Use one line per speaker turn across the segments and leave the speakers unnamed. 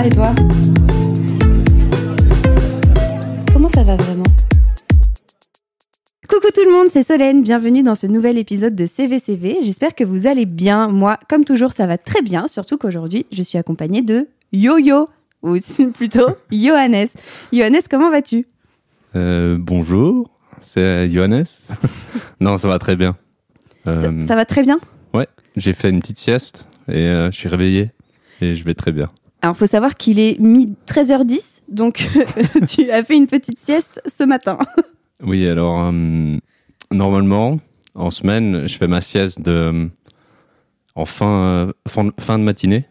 va et toi Comment ça va vraiment Coucou tout le monde, c'est Solène, bienvenue dans ce nouvel épisode de CVCV. J'espère que vous allez bien. Moi, comme toujours, ça va très bien, surtout qu'aujourd'hui, je suis accompagnée de Yo-Yo, ou plutôt Johannes. Johannes, comment vas-tu
euh, Bonjour, c'est Johannes. non, ça va très bien.
Euh, ça, va très bien
Ouais, j'ai fait une petite sieste et euh, je suis réveillé et je vais très bien.
Alors, faut savoir qu'il est mi 13h10, donc tu as fait une petite sieste ce matin.
oui, alors euh, normalement, en semaine, je fais ma sieste de en fin, fin, de matinée,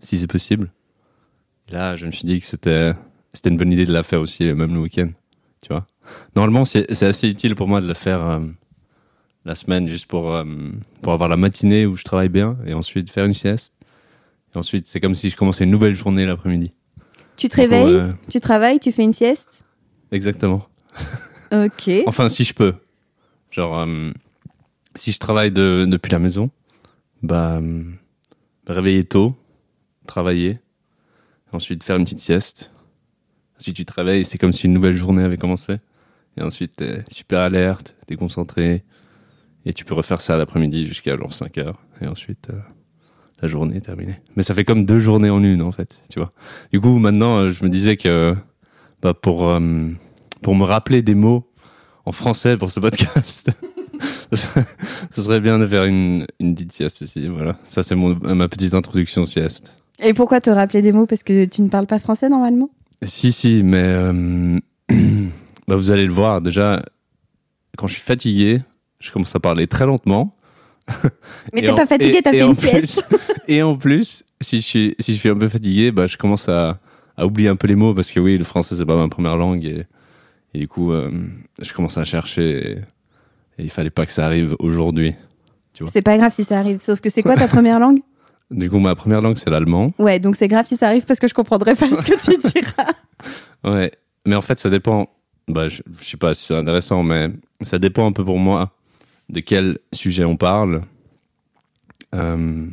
si c'est possible. Là, je me suis dit que c'était c'était une bonne idée de la faire aussi, même le week-end. Tu vois. Normalement, c'est assez utile pour moi de la faire la semaine juste pour, euh, pour avoir la matinée où je travaille bien et ensuite faire une sieste. Et ensuite, c'est comme si je commençais une nouvelle journée l'après-midi.
Tu te réveilles, euh, tu travailles, tu fais une sieste?
Exactement.
Ok.
enfin, si je peux. Genre, euh, si je travaille de, depuis la maison, bah, me réveiller tôt, travailler, ensuite faire une petite sieste. Ensuite, tu te réveilles, c'est comme si une nouvelle journée avait commencé. Et ensuite, t'es super alerte, t'es concentré, et tu peux refaire ça l'après-midi jusqu'à genre 5 heures. Et ensuite, euh, la journée est terminée. Mais ça fait comme deux journées en une, en fait, tu vois. Du coup, maintenant, euh, je me disais que bah, pour, euh, pour me rappeler des mots en français pour ce podcast, ça serait bien de faire une, une petite sieste ici. Voilà. Ça, c'est ma petite introduction sieste.
Et pourquoi te rappeler des mots? Parce que tu ne parles pas français normalement?
Si, si, mais bah, vous allez le voir. Déjà, quand je suis fatigué, je commence à parler très lentement.
Mais t'es pas fatigué, t'as fait une sieste.
et en plus, si je suis, si je suis un peu fatigué, bah, je commence à, à oublier un peu les mots parce que oui, le français c'est pas ma première langue et, et du coup, euh, je commence à chercher et, il fallait pas que ça arrive aujourd'hui.
C'est pas grave si ça arrive, sauf que c'est quoi ta première langue?
Du coup, ma première langue c'est l'allemand.
Ouais, donc c'est grave si ça arrive parce que je comprendrai pas ce que tu diras.
ouais, mais en fait, ça dépend. Bah, je, je sais pas si c'est intéressant, mais ça dépend un peu pour moi de quel sujet on parle. Euh,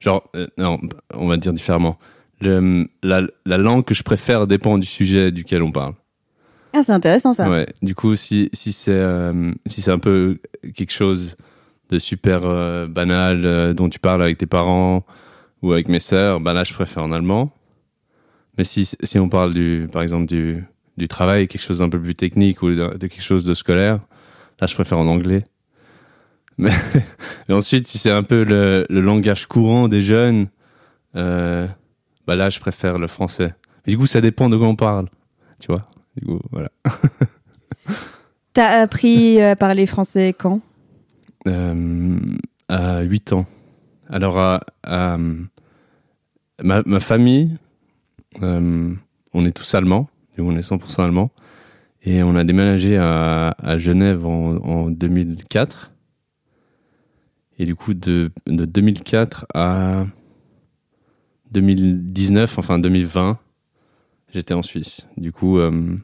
genre, euh, non, on va dire différemment. Le, la, la, langue que je préfère dépend du sujet duquel on parle.
Ah, c'est intéressant ça.
Ouais. Du coup, si, si c'est euh, si c'est un peu quelque chose de super banal dont tu parles avec tes parents ou avec mes sœurs, bah là, je préfère en allemand. Mais si, si on parle du, par exemple, du, du travail, quelque chose d'un peu plus technique ou de quelque chose de scolaire, là, je préfère en anglais. Mais, ensuite, si c'est un peu le, langage courant des jeunes, euh, bah là, je préfère le français. du coup, ça dépend de quoi on parle. Tu vois Du coup, voilà.
T'as appris à parler français quand?
Euh, À 8 ans. Alors, à, ma, ma, famille, euh, on est tous allemands. On est 100% allemands. Et on a déménagé à, à Genève en, en 2004. Et du coup, de, de 2004 à 2019, enfin 2020, j'étais en Suisse. Du coup, euh,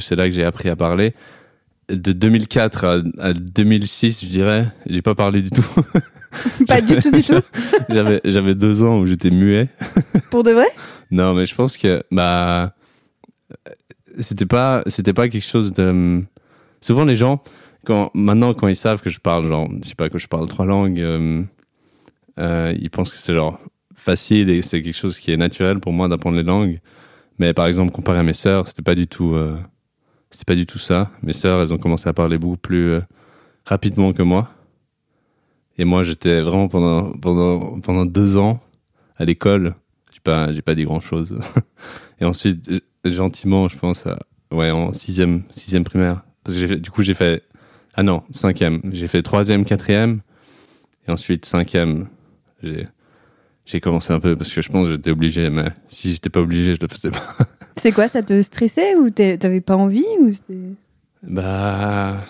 c'est là que j'ai appris à parler. De 2004 à, 2006, je dirais, j'ai pas parlé du tout.
pas du tout, du tout.
j'avais, j'avais deux ans où j'étais muet.
Pour de vrai?
Non, mais je pense que bah c'était pas, c'était pas quelque chose de. Souvent les gens, maintenant, quand ils savent que je parle, genre, je sais pas, que je parle trois langues, euh, euh, ils pensent que c'est genre facile et c'est quelque chose qui est naturel pour moi d'apprendre les langues. Mais par exemple, comparé à mes sœurs, c'était pas du tout, euh, c'était pas du tout ça. Mes sœurs, elles ont commencé à parler beaucoup plus rapidement que moi. Et moi, j'étais vraiment pendant, pendant, pendant deux ans à l'école. J'ai pas, j'ai pas dit grand chose. et ensuite, gentiment, je pense, ouais, en sixième, sixième primaire. Parce que du coup, j'ai fait ah non, cinquième. J'ai fait troisième, quatrième. Et ensuite, cinquième, j'ai, j'ai commencé un peu parce que je pense que j'étais obligé, mais si j'étais pas obligé, je le faisais pas.
C'est quoi, ça te stressait ou t'avais pas envie ou
Bah,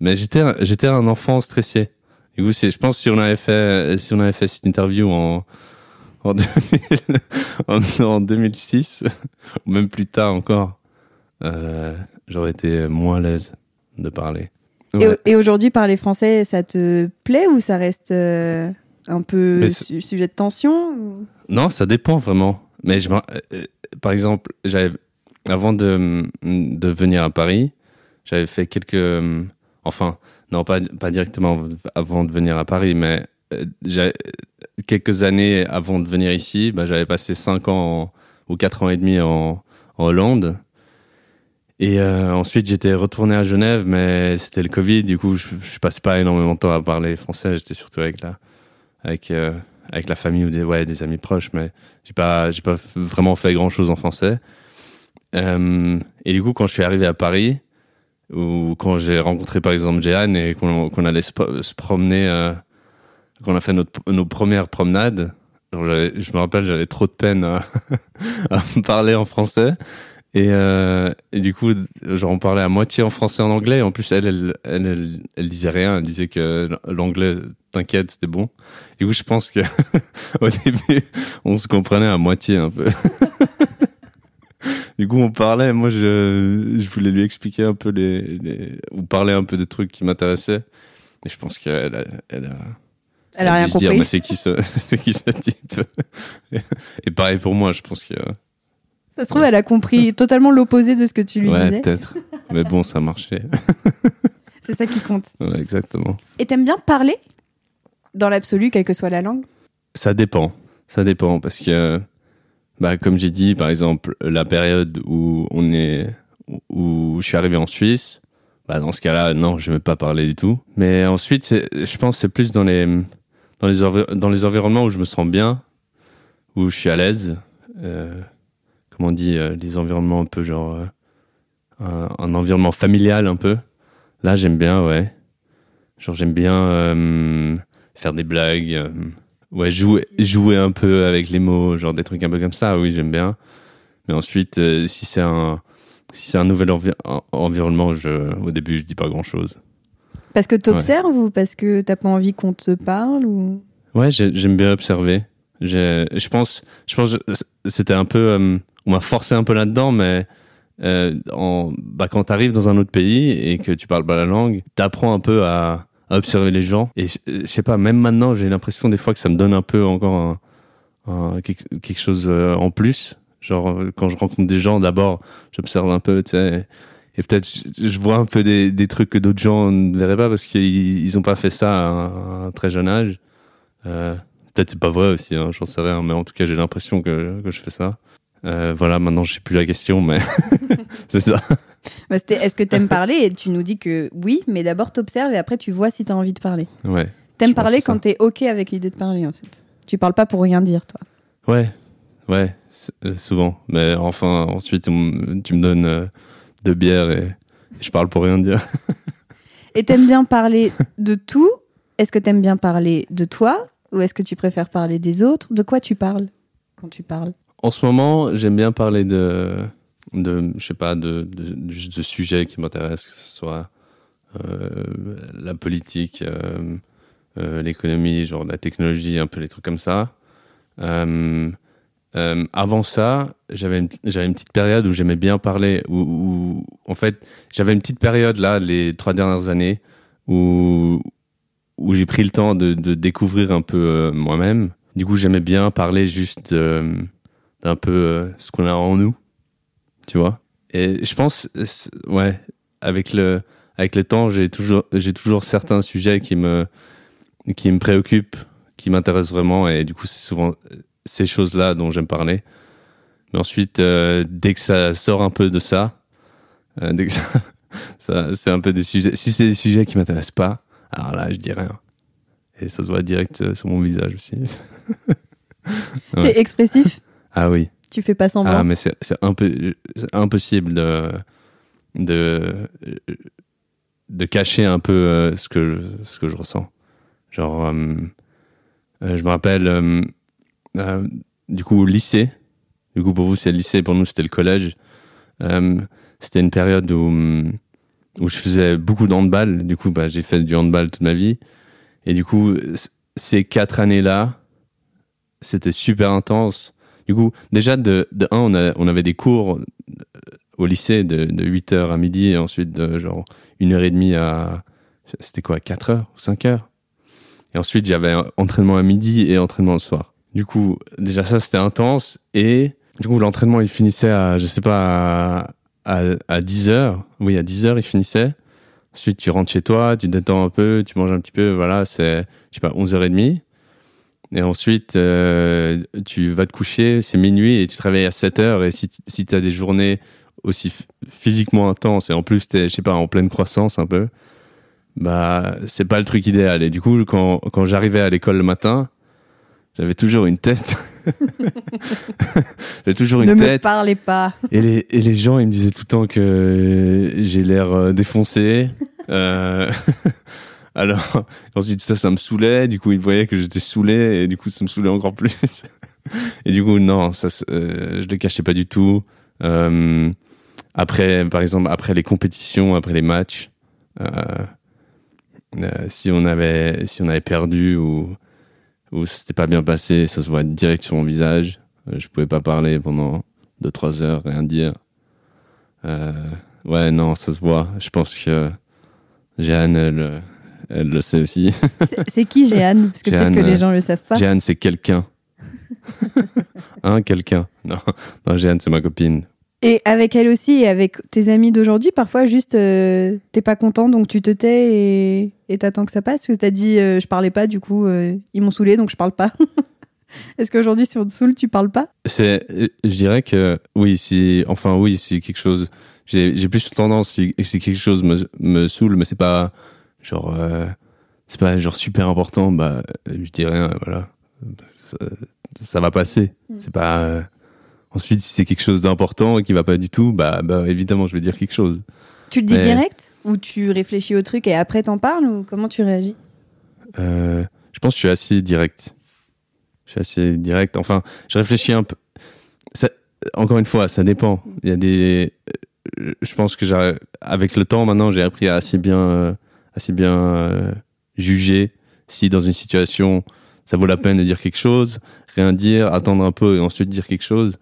mais j'étais, j'étais un enfant stressé. Et vous, je pense si on avait fait, si on avait fait cette interview en, en, en, 2006, ou même plus tard encore, euh, j'aurais été moins à l'aise de parler.
Et, aujourd'hui, parler français, ça te plaît ou ça reste euh, un peu sujet de tension
Non, ça dépend vraiment. Mais je, euh, par exemple, avant de, de venir à Paris, j'avais fait quelques. euh, Enfin, non, pas, pas directement avant de venir à Paris, mais euh, quelques années avant de venir ici, bah, j'avais passé 5 ans en- ou 4 ans et demi en, en Hollande. Et euh, ensuite, j'étais retourné à Genève, mais c'était le Covid. Du coup, je, je passais pas énormément de temps à parler français. J'étais surtout avec la, avec, euh, avec la famille ou des, ouais, des amis proches, mais j'ai pas, j'ai pas vraiment fait grand chose en français. Euh, et du coup, quand je suis arrivé à Paris, ou quand j'ai rencontré par exemple Jeanne et qu'on allait se, promener, qu'on a fait notre, nos premières promenades, je me rappelle, j'avais trop de peine à, à me parler en français. Et, euh, et du coup, genre, on parlait à moitié en français et en anglais. Et en plus, elle, elle, elle, elle, elle disait rien. Elle disait que l'anglais, t'inquiète, c'était bon. Du coup, je pense que au début, on se comprenait à moitié un peu. du coup, on parlait. Moi, je, je voulais lui expliquer un peu les, les ou parler un peu des trucs qui m'intéressaient. Et je pense qu'elle a, elle a,
Elle a rien
dû se dire,
compris.
mais c'est qui ce, c'est qui ce type? Et pareil pour moi, je pense que
Ça se trouve, elle a compris totalement l'opposé de ce que tu lui
ouais,
disais.
peut-être. Mais bon, ça marchait.
C'est ça qui compte.
Ouais, exactement.
Et t'aimes bien parler Dans l'absolu, quelle que soit la langue?
Ça dépend. Ça dépend parce que, bah, comme j'ai dit, par exemple, la période où on est, où je suis arrivé en Suisse, bah, dans ce cas-là, non, je ne vais pas parler du tout. Mais ensuite, je pense que c'est plus dans les, dans les, dans les environnements où je me sens bien, où je suis à l'aise. Euh, comment on dit, euh, des environnements un peu genre, euh, un, un environnement familial un peu. Là, j'aime bien, ouais. Genre, j'aime bien euh, faire des blagues. Ouais, jouer, jouer un peu avec les mots, genre des trucs un peu comme ça, oui, j'aime bien. Mais ensuite, si c'est un, si c'est un nouvel envi- en- environnement, je, au début, je dis pas grand chose.
Parce que t'observes ou parce que t'as pas envie qu'on te parle ou...
Ouais, j'ai- j'aime bien observer. Je pense, je pense, que c'était un peu, euh, on m'a forcé un peu là-dedans, mais euh, bah, quand t'arrives dans un autre pays et que tu parles pas la langue, t'apprends un peu à, observer les gens. Et je, sais pas, même maintenant, j'ai l'impression des fois que ça me donne un peu encore quelque, chose euh, en plus. Genre, euh, quand je rencontre des gens, d'abord, j'observe un peu, tu sais. Et peut-être je, vois un peu des, trucs que d'autres gens ne verraient pas parce qu'ils ils ont pas fait ça à un, très jeune âge. Peut-être c'est pas vrai aussi, hein, j'en sais rien, mais en tout cas j'ai l'impression que je fais ça. Euh, voilà, maintenant je sais plus la question, mais c'est ça.
Bah, Est-ce que t'aimes parler? Et tu nous dis que oui, mais d'abord t'observes et après tu vois si t'as envie de parler.
Ouais,
T'aimes parler quand t'es OK avec l'idée de parler en fait. Tu parles pas pour rien dire, toi.
ouais, ouais, euh, souvent. Mais enfin, ensuite tu me donnes euh, deux bières et je parle pour rien dire.
Et t'aimes bien parler de tout? Est-ce que t'aimes bien parler de toi? Ou est-ce que tu préfères parler des autres? De quoi tu parles quand tu parles?
En ce moment, j'aime bien parler de, de je sais pas, de, de, de- de sujets qui m'intéressent, que ce soit euh, la politique, euh, euh, l'économie, genre la technologie, un peu les trucs comme ça. Avant ça, j'avais une, une petite période où j'aimais bien parler, où, en fait, j'avais une petite période là, les trois dernières années, où, où j'ai pris le temps de, de découvrir un peu moi-même. Du coup, j'aimais bien parler juste euh, d'un peu euh, ce qu'on a en nous, tu vois. Et je pense, euh, ouais, avec le, avec le temps, j'ai toujours, j'ai toujours certains sujets qui me, qui me préoccupent, qui m'intéressent vraiment, et du coup, c'est souvent euh, ces choses-là dont j'aime parler. Mais ensuite, dès que ça sort un peu de ça, dès que ça, c'est un peu des sujets. Si c'est des sujets qui m'intéressent pas, alors là, je dis rien. Et ça se voit direct sur mon visage aussi.
T'es expressif?
Ah oui.
Tu fais pas semblant
Ah, mais c'est impossible de de de cacher un peu euh, ce que je, ce que je ressens. Genre, euh, euh, je me rappelle euh, du coup au lycée. Du coup pour vous c'est le lycée, pour nous c'était le collège. C'était une période où où je faisais beaucoup de handball. Du coup bah j'ai fait du handball toute ma vie. Et du coup ces quatre années là, c'était super intense. Du coup, déjà, de, de un, on, avait des cours euh, au lycée de, de 8h à midi et ensuite de genre une heure et demie à. C'était quoi, 4 heures ou 5 heures? Et ensuite, j'avais entraînement à midi et entraînement le soir. Du coup, déjà ça, c'était intense. Et du coup, l'entraînement, il finissait à, je sais pas, à, à, 10 heures. Oui, à 10 heures, il finissait. Ensuite, tu rentres chez toi, tu détends un peu, tu manges un petit peu. Voilà, c'est, je sais pas, 11h30. Et ensuite, euh, tu vas te coucher, c'est minuit et tu travailles à 7 heures. Et si, si tu as des journées aussi physiquement intenses et en plus tu es, je sais pas, en pleine croissance un peu, bah, c'est pas le truc idéal. Et du coup, quand, quand j'arrivais à l'école le matin, j'avais toujours une tête. j'avais toujours une
ne
tête.
Ne me parlez pas.
et, les, et les gens, ils me disaient tout le temps que j'ai l'air euh, défoncé. Euh, alors, ensuite, ça, ça me saoulait. Du coup, ils voyaient que j'étais saoulé. Et du coup, ça me saoulait encore plus. et du coup, non, ça, euh, je le cachais pas du tout. Euh, après, par exemple, après les compétitions, après les matchs, euh, euh, si on avait si on avait perdu ou ou c'était pas bien passé, ça se voit direct sur mon visage. Je pouvais pas parler pendant 2-3 heures, rien dire. Ouais, non, ça se voit. Je pense que Jeanne, elle, elle le sait aussi.
C'est qui Jeanne? Parce que peut-être que les gens le savent pas.
Jeanne, c'est quelqu'un. hein, quelqu'un. Non, non Jeanne, c'est ma copine.
Et avec elle aussi et avec tes amis d'aujourd'hui, parfois juste euh, t'es pas content donc tu te tais et t'attends que ça passe. Parce que t'as dit euh, je parlais pas, du coup euh, ils m'ont saoulé donc je parle pas. Est-ce qu'aujourd'hui si on te saoule tu parles pas?
C'est, je dirais que oui, si, enfin oui, si quelque chose, j'ai plus tendance si, si quelque chose me, me saoule, mais c'est pas genre, c'est pas genre super important, bah je dis rien, voilà, ça, ça va passer. Mm. C'est pas Ensuite, si c'est quelque chose d'important et qui va pas du tout, bah, bah évidemment, je vais dire quelque chose.
Tu le dis direct ou tu réfléchis au truc et après t'en parles ou comment tu réagis?
Euh, Je pense que je suis assez direct. Je suis assez direct. Enfin, je réfléchis un peu. Ça, encore une fois, ça dépend. Il y a des. Euh, je pense que avec le temps maintenant, j'ai appris à assez bien, euh, assez bien euh, juger si dans une situation ça vaut la peine de dire quelque chose, rien dire, attendre un peu et ensuite dire quelque chose.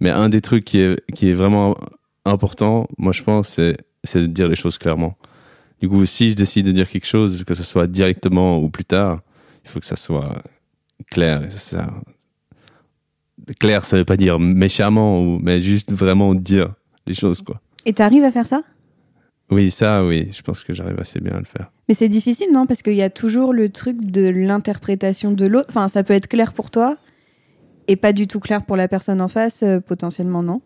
Mais un des trucs qui est, qui est vraiment important, moi je pense, c'est, de dire les choses clairement. Du coup, si je décide de dire quelque chose, que ce soit directement ou plus tard, il faut que ça soit clair. Et ça, clair, ça veut pas dire méchamment, mais juste vraiment dire les choses, quoi.
Et t'arrives à faire ça?
Oui, ça, oui. Je pense que j'arrive assez bien à le faire.
Mais c'est difficile, non? Parce qu'il y a toujours le truc de l'interprétation de l'autre. Enfin, ça peut être clair pour toi, et pas du tout clair pour la personne en face, euh, potentiellement non?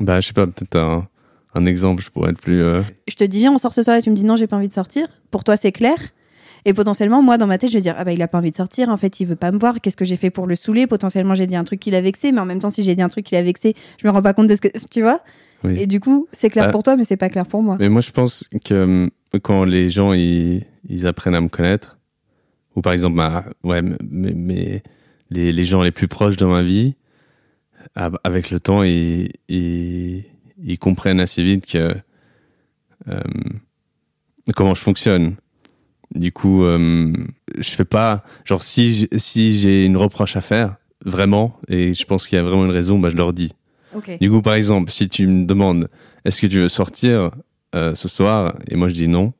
Bah, je sais pas, peut-être un, un, exemple, je pourrais être plus. Euh,
je te dis, viens, on sort ce soir et tu me dis non, j'ai pas envie de sortir. Pour toi, c'est clair. Et potentiellement, moi, dans ma tête, je vais dire, ah bah, il a pas envie de sortir, en fait, il veut pas me voir, qu'est-ce que j'ai fait pour le saouler? Potentiellement, j'ai dit un truc qui l'a vexé, mais en même temps, si j'ai dit un truc qui l'a vexé, je me rends pas compte de ce que. Tu vois? Oui. Et du coup, c'est clair bah, pour toi, mais c'est pas clair pour moi.
Mais moi, je pense que euh, quand les gens, ils, ils apprennent à me connaître, ou par exemple, ouais, mais, mais les, les, gens les plus proches dans ma vie, avec le temps, ils, ils, ils comprennent assez vite que euh, comment je fonctionne. Du coup, euh, je fais pas genre si si j'ai une reproche à faire vraiment et je pense qu'il y a vraiment une raison, bah je leur dis.
Okay.
Du coup, par exemple, si tu me demandes est-ce que tu veux sortir euh, ce soir? Et moi je dis non,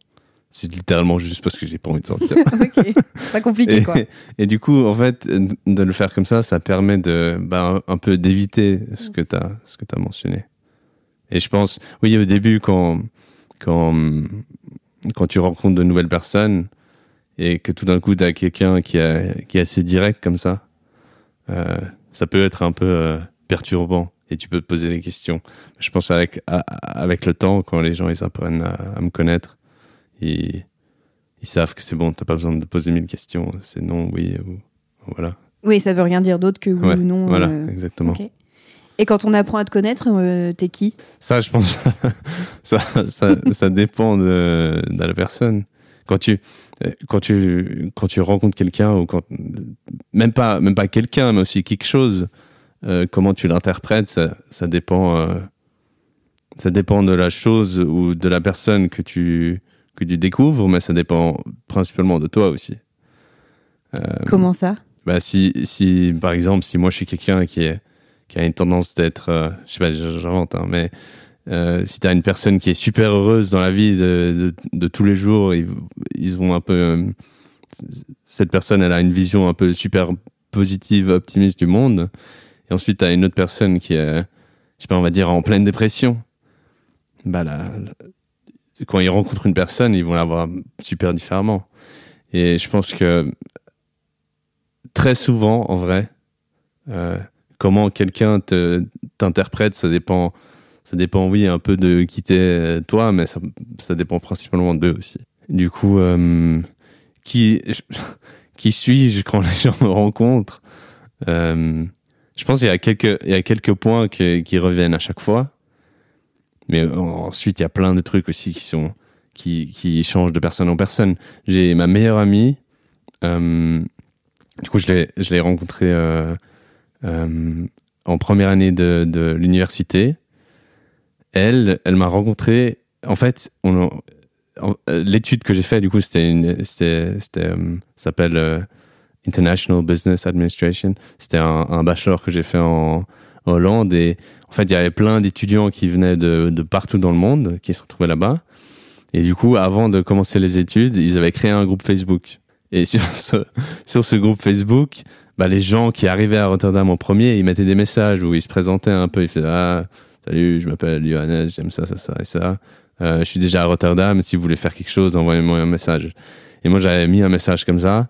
c'est littéralement juste parce que j'ai pas envie de sortir.
ok, pas compliqué
et,
quoi.
Et du coup, en fait, de le faire comme ça, ça permet de, bah, un peu d'éviter ce que tu as, ce que as mentionné. Et je pense, oui, au début, quand, quand, quand tu rencontres de nouvelles personnes et que tout d'un coup, tu as quelqu'un qui, qui est assez direct comme ça, euh, ça peut être un peu euh, perturbant et tu peux te poser des questions. Je pense avec, avec le temps, quand les gens ils apprennent à, à me connaître, ils, ils savent que c'est bon, t'as pas besoin de poser mille questions, c'est non, oui, ou voilà.
Oui, ça veut rien dire d'autre que oui
ouais,
ou non.
Voilà,
euh...
exactement.
Okay. Et quand on apprend à te connaître, euh, t'es qui?
Ça, je pense, ça, ça, ça dépend de, de, la personne. Quand tu, quand tu, quand tu rencontres quelqu'un ou quand, même pas, même pas quelqu'un, mais aussi quelque chose, euh, comment tu l'interprètes, ça, ça dépend, euh, ça dépend de la chose ou de la personne que tu, que tu découvres, mais ça dépend principalement de toi aussi.
Euh, Comment ça?
bah si, si, par exemple, si moi je suis quelqu'un qui, est, qui a une tendance d'être, je sais pas, j'invente, hein, mais si tu as une personne qui est super heureuse dans la vie de, de, de tous les jours, ils, ils ont un peu. Cette personne, elle a une vision un peu super positive, optimiste du monde. Et ensuite, tu as une autre personne qui est, je sais pas, on va dire en pleine dépression. Bah, là, quand ils rencontrent une personne, ils vont la voir super différemment. Et je pense que très souvent, en vrai, euh, comment quelqu'un te, t'interprète, ça dépend, ça dépend, oui, un peu de qui t'es toi, mais ça, ça dépend principalement d'eux aussi. Du coup, euh, qui, qui suis-je quand les gens me rencontrent? Euh, Je pense qu'il y a quelques, points qui reviennent à chaque fois. Mais ensuite, il y a plein de trucs aussi qui changent de personne en personne. J'ai ma meilleure amie, euh, du coup, je l'ai, rencontrée euh, euh, en première année de, l'université. Elle, m'a rencontré. En fait, l'étude que j'ai faite, du coup, c'était c'était, s'appelle International Business Administration. C'était un, bachelor que j'ai fait en, Hollande et en fait, il y avait plein d'étudiants qui venaient de, de partout dans le monde, qui se retrouvaient là-bas. Et du coup, avant de commencer les études, ils avaient créé un groupe Facebook. Et sur ce, sur ce groupe Facebook, bah, les gens qui arrivaient à Rotterdam en premier, ils mettaient des messages où ils se présentaient un peu. Ils faisaient Ah, salut, je m'appelle Johannes, j'aime ça, ça, ça et ça. Euh, je suis déjà à Rotterdam. Si vous voulez faire quelque chose, envoyez-moi un message. Et moi, j'avais mis un message comme ça.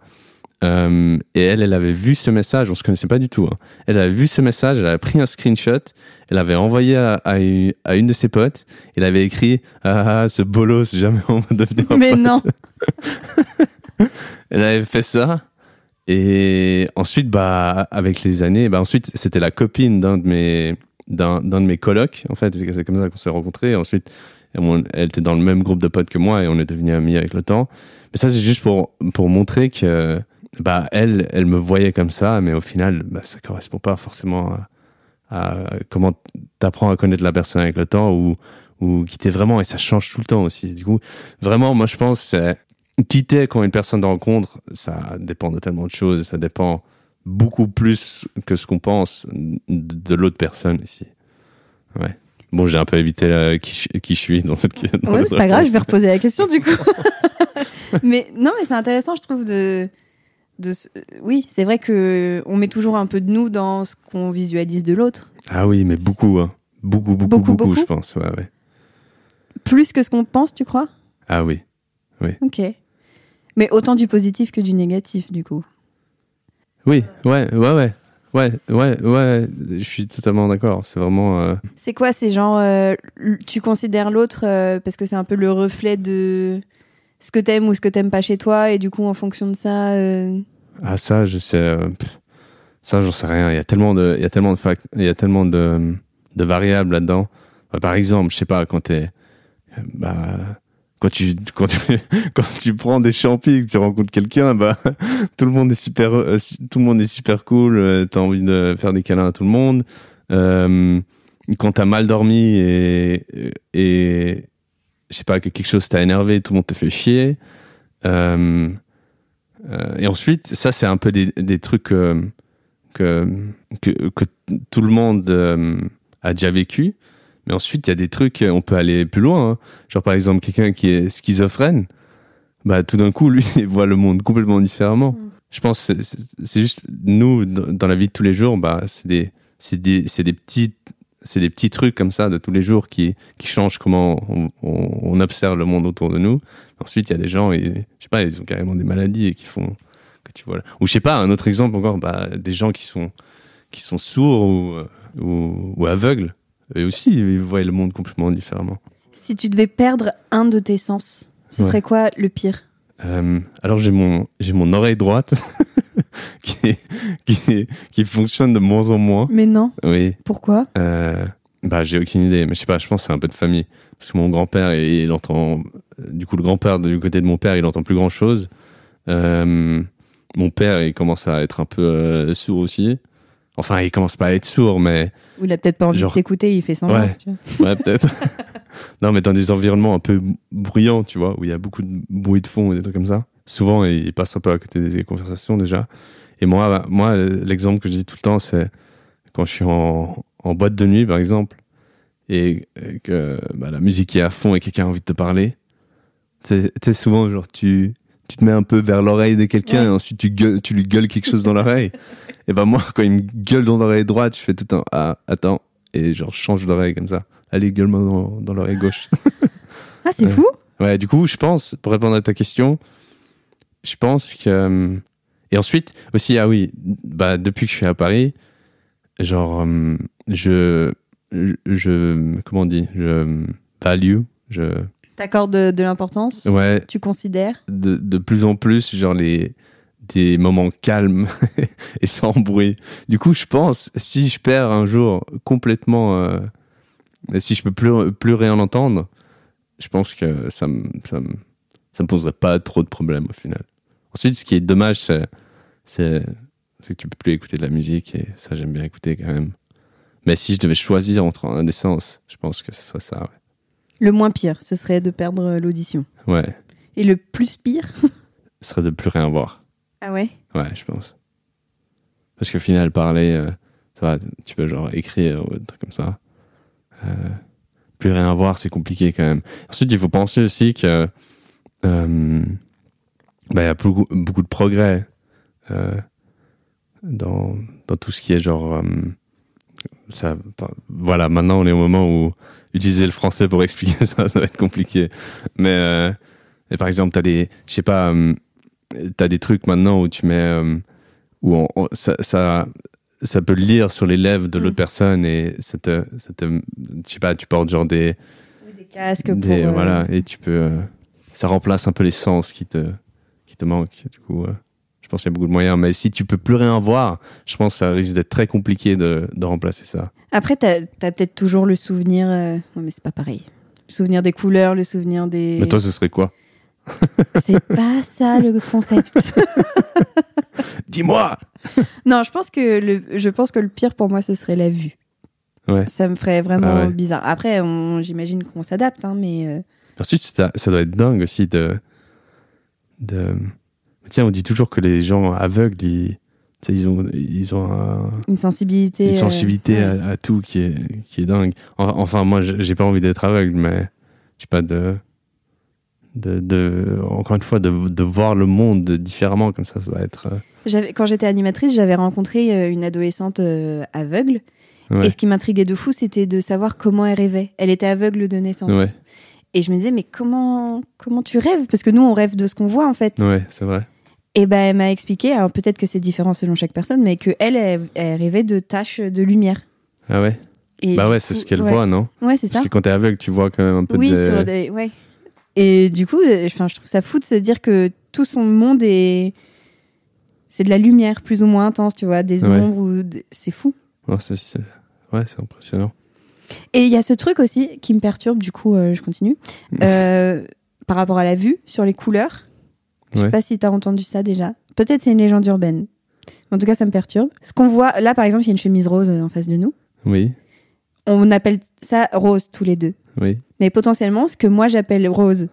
Euh, et elle, elle avait vu ce message, on se connaissait pas du tout. hein. Elle avait vu ce message, elle avait pris un screenshot, elle avait envoyé à, à une, à une de ses potes, elle avait écrit Ah, ah, ce bolos, jamais on va devenir un
Mais
pote.
non.
Elle avait fait ça. Et ensuite, bah, avec les années, bah, ensuite, c'était la copine d'un de mes, d'un, d'un de mes colocs, en fait. C'est comme ça qu'on s'est rencontrés. Et ensuite, elle était dans le même groupe de potes que moi et on est devenus amis avec le temps. Mais ça, c'est juste pour, pour montrer que, bah, elle, elle me voyait comme ça, mais au final, bah, ça correspond pas forcément à, à comment t'apprends à connaître la personne avec le temps ou, ou qui t'es vraiment, et ça change tout le temps aussi. Du coup, vraiment, moi, je pense, c'est, quitter quand une personne te rencontre, ça dépend de tellement de choses, ça dépend beaucoup plus que ce qu'on pense de, l'autre personne ici. Ouais. Bon, j'ai un peu évité euh, qui, je- qui je suis dans cette dans
Ouais, c'est pas grave, je vais reposer la question du coup. mais non, mais c'est intéressant, je trouve, de. De Oui, c'est vrai que on met toujours un peu de nous dans ce qu'on visualise de l'autre.
Ah oui, mais beaucoup, hein. beaucoup, beaucoup,
Beaucoup,
beaucoup,
beaucoup
je pense. Ouais, ouais.
Plus que ce qu'on pense, tu crois?
Ah oui.
Ok. Mais autant du positif que du négatif, du coup.
Oui, ouais, ouais, ouais. Ouais, ouais, ouais, je suis totalement d'accord. C'est vraiment. euh,
C'est quoi C'est genre, euh, tu considères l'autre euh, parce que c'est un peu le reflet de ce que t'aimes ou ce que t'aimes pas chez toi, et du coup, en fonction de ça. euh,
Ah ça, je sais. euh, ça, j'en sais rien. Il y a tellement de, il y a tellement de fac- il y a tellement de, variables là-dedans. Bah, par exemple, je sais pas quand t'es, bah, quand tu, quand tu, quand tu prends des champis que tu rencontres quelqu'un, bah, tout le monde est super, euh, tout le monde est super cool. euh, T'as envie de faire des câlins à tout le monde. Quand t'as mal dormi et, et, je sais pas que quelque chose t'a énervé, tout le monde te fait chier. Euh, euh, et ensuite, ça, c'est un peu des, des trucs euh, que, que, que tout le monde a déjà vécu. Mais ensuite, il y a des trucs, on peut aller plus loin. hein. Genre, par exemple, quelqu'un qui est schizophrène, bah, tout d'un coup, lui, il voit le monde complètement différemment.
Mm.
Je pense que c'est- juste, nous, dans la vie de tous les jours, bah, c'est des, des, des petits, c'est des petits trucs comme ça de tous les jours qui, qui changent comment on, on- on observe le monde autour de nous. Ensuite, il y a des gens, et, je sais pas, ils ont carrément des maladies et qui font que tu vois. là. Ou je sais pas, un autre exemple encore, bah, des gens qui sont qui sont sourds ou, ou, ou aveugles, eux aussi, ils voient le monde complètement différemment.
Si tu devais perdre un de tes sens, ce
Ouais.
serait quoi le pire?
Euh, alors j'ai mon j'ai mon oreille droite qui, qui qui fonctionne de moins en moins.
Mais non.
Oui.
Pourquoi?
Euh, bah j'ai aucune idée, mais je sais pas. Je pense que c'est un peu de famille parce que mon grand-père il, il entend. Du coup le grand-père du côté de mon père il entend plus grand chose. mon père il commence à être un peu euh, sourd aussi. Enfin il commence pas à être sourd mais
Ou il a peut-être pas envie
Genre-
de t'écouter, il fait semblant.
Ouais.
tu vois.
Ouais, peut-être. non, mais dans des environnements un peu bruyants, tu vois, où il y a beaucoup de bruit de fond et des trucs comme ça. Souvent, il passe un peu à côté des conversations déjà. Et moi, bah, moi l'exemple que je dis tout le temps, c'est quand je suis en, en boîte de nuit, par exemple, et et que bah, la musique est à fond et quelqu'un a envie de te parler. Tu sais- souvent, genre, tu tu te mets un peu vers l'oreille de quelqu'un
Ouais.
et ensuite tu, gueules, tu lui gueules quelque chose dans l'oreille. et ben moi, quand il me gueule dans l'oreille droite, je fais tout un ah, attends, et genre je change d'oreille comme ça. Allez, gueule-moi dans, dans l'oreille gauche.
Ah, c'est fou.
ouais, du coup, je pense, pour répondre à ta question, je pense que. euh, Et ensuite, aussi, ah oui, bah, depuis que je suis à Paris, genre, euh, je. Je. Comment on dit Je. Value. Je.
T'accordes de, de l'importance?
Ouais,
Tu considères?
de, de plus en plus, genre les des moments calmes et sans bruit. Du coup, je pense, si je perds un jour complètement, euh, si je peux plus, plus rien entendre, je pense que ça me, ça me, ça me poserait pas trop de problèmes au final. Ensuite, ce qui est dommage, c'est, que tu peux plus écouter de la musique et ça, j'aime bien écouter quand même. Mais si je devais choisir entre un des sens, je pense que ce serait ça,
Le moins pire, ce serait de perdre l'audition.
ouais. Ouais.
Et le plus pire?
Ce serait de plus rien voir.
Ah ouais?
Ouais, je pense. Parce qu'au final, parler, euh, ça va, tu peux genre écrire ou des trucs comme ça. Euh, plus rien voir, c'est compliqué quand même. Ensuite, il faut penser aussi que euh, bah, il y a beaucoup, beaucoup de progrès euh, dans, dans tout ce qui est genre. euh, ça, voilà, maintenant on est au moment où utiliser le français pour expliquer ça, ça va être compliqué. Mais, euh, par exemple, t'as des, je sais pas, euh, t'as des trucs maintenant où tu mets, où on- on- ça, ça, ça peut lire sur les lèvres de l'autre
Mm.
personne et ça te, ça te, je sais pas, tu portes genre des,
Des casques pour.
des- voilà, et tu peux, ça remplace un peu les sens qui te, qui te manquent. Du coup, euh, je pense qu'il y a beaucoup de moyens. Mais si tu peux plus rien voir, je pense que ça risque d'être très compliqué de, de remplacer ça.
Après, t'as as, peut-être toujours le souvenir. euh, ouais, mais c'est pas pareil. Le souvenir des couleurs, le souvenir des.
Mais toi, ce serait quoi?
C'est pas ça le concept.
Dis-moi
non, je pense que le, je pense que le pire pour moi, ce serait la vue.
Ouais.
Ça me ferait vraiment
Ah ouais.
bizarre. Après, j'imagine qu'on s'adapte, hein, mais euh,
Ensuite, ça, ça doit être dingue aussi de. De... Tiens, on dit toujours que les gens aveugles, ils, ils ont, ils ont un-
une sensibilité.
une
euh,
sensibilité
ouais.
à, à tout qui est, qui est dingue. En- Enfin, moi, j'ai pas envie d'être aveugle, mais je sais pas, de, de, de. Encore une fois, de, de voir le monde différemment, comme ça, ça va être. euh,
Quand j'étais animatrice, j'avais rencontré euh, une adolescente euh, aveugle.
ouais.
Et ce qui m'intriguait de fou, c'était de savoir comment elle rêvait. Elle était aveugle de naissance.
Ouais.
Et je me disais, mais comment, comment tu rêves? Parce que nous, on rêve de ce qu'on voit, en fait.
Ouais, c'est vrai.
Et ben, elle m'a expliqué, alors peut-être que c'est différent selon chaque personne, mais que elle, elle, elle rêvait de taches de lumière.
Ah ouais?
Et
Bah ouais, c'est ce qu'elle
ouais.
voit, non?
Ouais, c'est ça.
Parce que quand t'es aveugle, tu vois quand même un peu
Oui,
de.
sur des. Ouais. Et du coup, euh, enfin, je trouve ça fou de se dire que tout son monde est. C'est de la lumière plus ou moins intense, tu vois, des
Ouais.
ombres. ou C'est fou.
C'est- Ouais, c'est impressionnant.
Et il y a ce truc aussi qui me perturbe, du coup, euh, je continue, euh, par rapport à la vue, sur les couleurs. Je sais
Ouais.
pas si tu as entendu ça déjà. Peut-être c'est une légende urbaine. En tout cas, ça me perturbe. Ce qu'on voit, là par exemple, il y a une chemise rose euh, en face de nous.
Oui,
On appelle ça rose tous les deux.
oui.
Mais potentiellement, ce que moi j'appelle rose,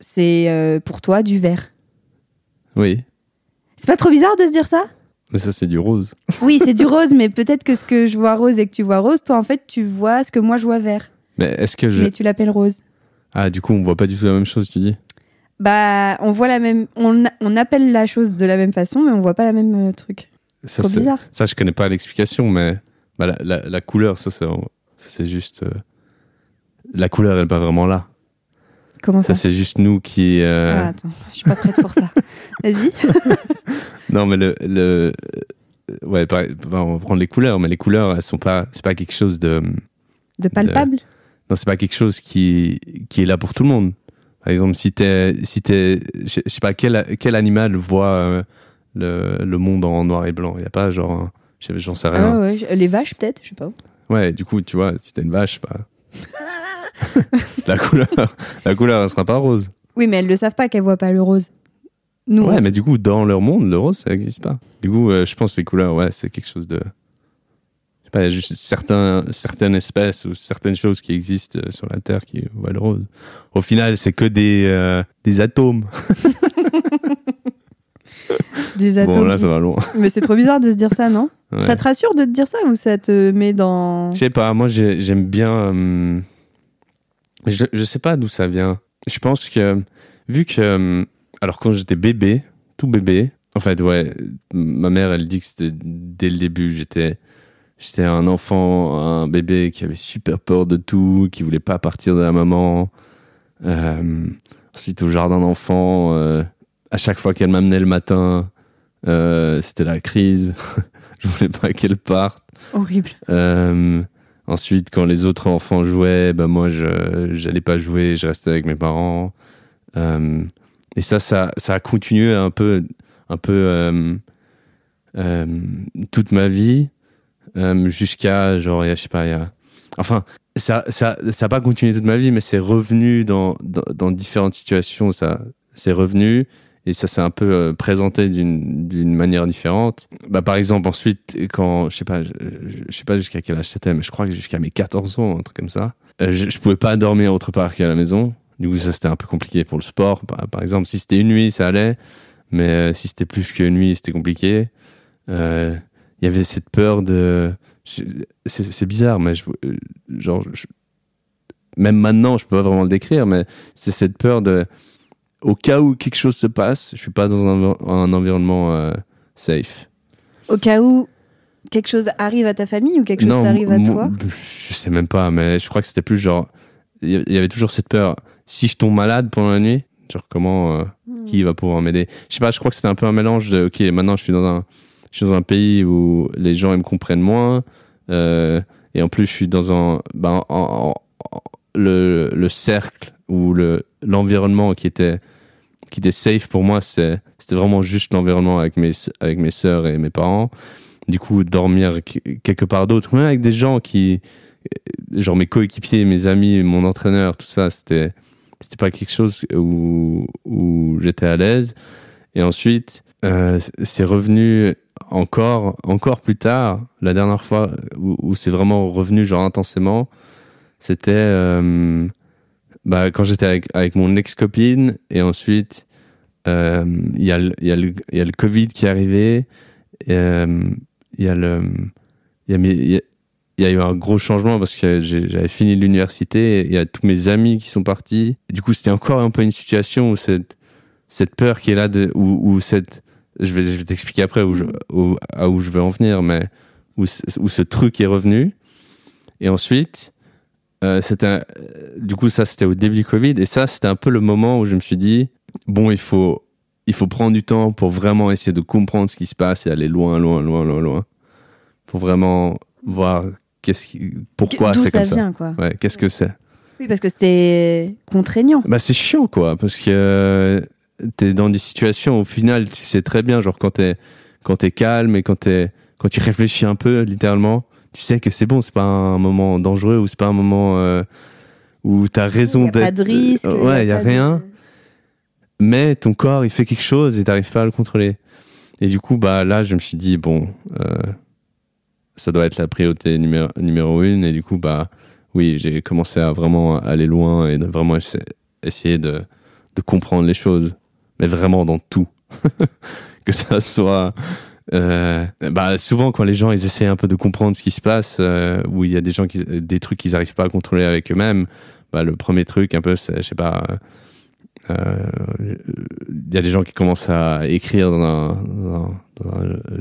c'est euh, pour toi du vert.
Oui.
C'est pas trop bizarre de se dire ça?
Mais ça, c'est du rose.
Oui, c'est du rose, mais peut-être que ce que je vois rose et que tu vois rose, toi en fait, tu vois ce que moi je vois vert.
Mais est-ce que je.
Mais tu l'appelles rose.
Ah, du coup, on voit pas du tout la même chose, tu dis?
Bah, on voit la même. On, on appelle la chose de la même façon, mais on voit pas la même euh, truc.
ça,
Trop
c'est-
bizarre.
Ça, je connais pas l'explication, mais bah, la, la, la couleur, ça, c'est juste. euh, La couleur, elle est pas vraiment là.
Comment ça,
Ça, c'est juste nous qui. euh,
Ah, Attends, je suis pas prête pour ça. Vas-y.
Non, mais le. le... euh, Ouais, bah, on va prendre les couleurs, mais les couleurs, elles sont pas. C'est pas quelque chose de.
De palpable?
Non, c'est pas quelque chose qui, qui est là pour tout le monde. Par exemple, si t'es. Si t'es je sais pas, quel, quel animal voit euh, le, le monde en noir et blanc? Il y a pas genre. J'en sais rien.
Ah ouais, Les vaches, peut-être Je sais pas.
Ouais, du coup, tu vois, si t'as une vache, bah. la couleur, la couleur, elle sera pas rose.
Oui, mais elles le savent pas qu'elles voient pas le rose. Nous,
Ouais, mais du coup, dans leur monde, le rose, ça n'existe pas. Du coup, euh, je pense que les couleurs, ouais, c'est quelque chose de. Je sais pas, il y a juste certains, certaines espèces ou certaines choses qui existent euh, sur la Terre qui voient le rose. Au final, c'est que des, euh, des atomes.
des atomes.
Bon, là, ça va loin.
Mais c'est trop bizarre de se dire ça, non?
Ouais.
Ça te rassure de te dire ça ou ça te met dans.
Je sais pas, moi j'ai- j'aime bien. Je, je sais pas d'où ça vient. Je pense que, vu que. euh, alors quand j'étais bébé, tout bébé, en fait, ouais, ma mère, elle dit que c'était dès le début, j'étais, j'étais un enfant, un bébé qui avait super peur de tout, qui voulait pas partir de la maman. Euh, ensuite, au jardin d'enfants, euh, à chaque fois qu'elle m'amenait le matin, euh, c'était la crise. je voulais pas qu'elle parte.
Horrible.
Ensuite, quand les autres enfants jouaient, bah moi, je j'allais pas jouer, je restais avec mes parents. Euh, et ça, ça, ça a continué un peu, un peu euh, euh, toute ma vie jusqu'à genre, je sais pas, y a, enfin, ça, ça, ça a pas continué toute ma vie, mais c'est revenu dans, dans, dans différentes situations. Ça, c'est revenu et ça s'est un peu euh, présenté d'une manière différente. Bah, par exemple, ensuite, quand, je sais pas, je, sais pas jusqu'à quel âge c'était, mais je crois que jusqu'à mes 14 ans, un truc comme ça, euh, je, je pouvais pas dormir autre part qu'à la maison. Du coup, ça c'était un peu compliqué pour le sport. Par, par exemple, si c'était une nuit, ça allait, mais euh, si c'était plus qu'une nuit, c'était compliqué. Il y avait cette peur de. C'est bizarre, mais je, genre, même maintenant, je peux pas vraiment le décrire, mais c'est cette peur de au cas où quelque chose se passe, je suis pas dans un, env- un environnement euh, safe.
Au cas où quelque chose arrive à ta famille ou quelque chose t'arrive à toi
Je sais même pas, mais je crois que c'était plus genre. Il y- avait toujours cette peur. Si je tombe malade pendant la nuit, genre comment. euh, qui va pouvoir m'aider? Je sais pas, je crois que c'était un peu un mélange de. Ok, maintenant je suis dans un, je suis dans un pays où les gens ils me comprennent moins. euh, et en plus, je suis dans un. Ben, en- en- en- le, le cercle ou le l'environnement qui était qui était safe pour moi, c'était vraiment juste l'environnement avec mes avec mes sœurs et mes parents. Du coup, dormir qu- quelque part d'autre, même avec des gens qui, genre mes coéquipiers, mes amis, mon entraîneur, tout ça, c'était c'était pas quelque chose où où j'étais à l'aise. Et ensuite, euh, c'est revenu encore encore plus tard. La dernière fois où, où c'est vraiment revenu genre intensément, c'était euh, bah, quand j'étais avec, avec mon ex-copine et ensuite euh, il y, a le- y, a le- y a le Covid qui est arrivé, euh, il y a le il y a eu un gros changement parce que j'avais fini l'université il y a tous mes amis qui sont partis. Du coup, c'était encore un peu une situation où cette, cette peur qui est là, de, où, où cette, je vais, je vais t'expliquer après où je, où, à où je veux en venir, mais où, où ce truc est revenu. Et ensuite, euh, c'était, euh, du coup, ça, c'était au début du Covid. Et ça, c'était un peu le moment où je me suis dit, bon, il faut, il faut prendre du temps pour vraiment essayer de comprendre ce qui se passe et aller loin, loin, loin, loin, loin. Pour vraiment voir qu'est-ce qui, pourquoi c'est
ça
comme ça.
vient, quoi.
Ouais, qu'est-ce que c'est
Oui, parce que c'était contraignant.
Bah, c'est chiant, quoi, parce que euh, t'es dans des situations, au final, tu sais très bien, genre, quand t'es, quand t'es calme et quand t'es, quand tu réfléchis un peu, littéralement, tu sais que c'est bon, c'est pas un moment dangereux ou c'est pas un moment euh, où t'as raison
Il y a pas
d'être.
de risque.
Euh, ouais, il y a
de-
rien. mais ton corps il fait quelque chose et t'arrives pas à le contrôler. Et du coup, bah là, je me suis dit bon, euh, ça doit être la priorité numéro, numéro une. Et du coup, bah oui, j'ai commencé à vraiment aller loin et de vraiment essa- essayer de, de comprendre les choses, mais vraiment dans tout, que ça soit. Euh, bah souvent quand les gens ils essaient un peu de comprendre ce qui se passe euh, où il y a des gens qui des trucs qu'ils arrivent pas à contrôler avec eux-mêmes bah le premier truc un peu c'est je sais pas euh, il y a des gens qui commencent à écrire dans un,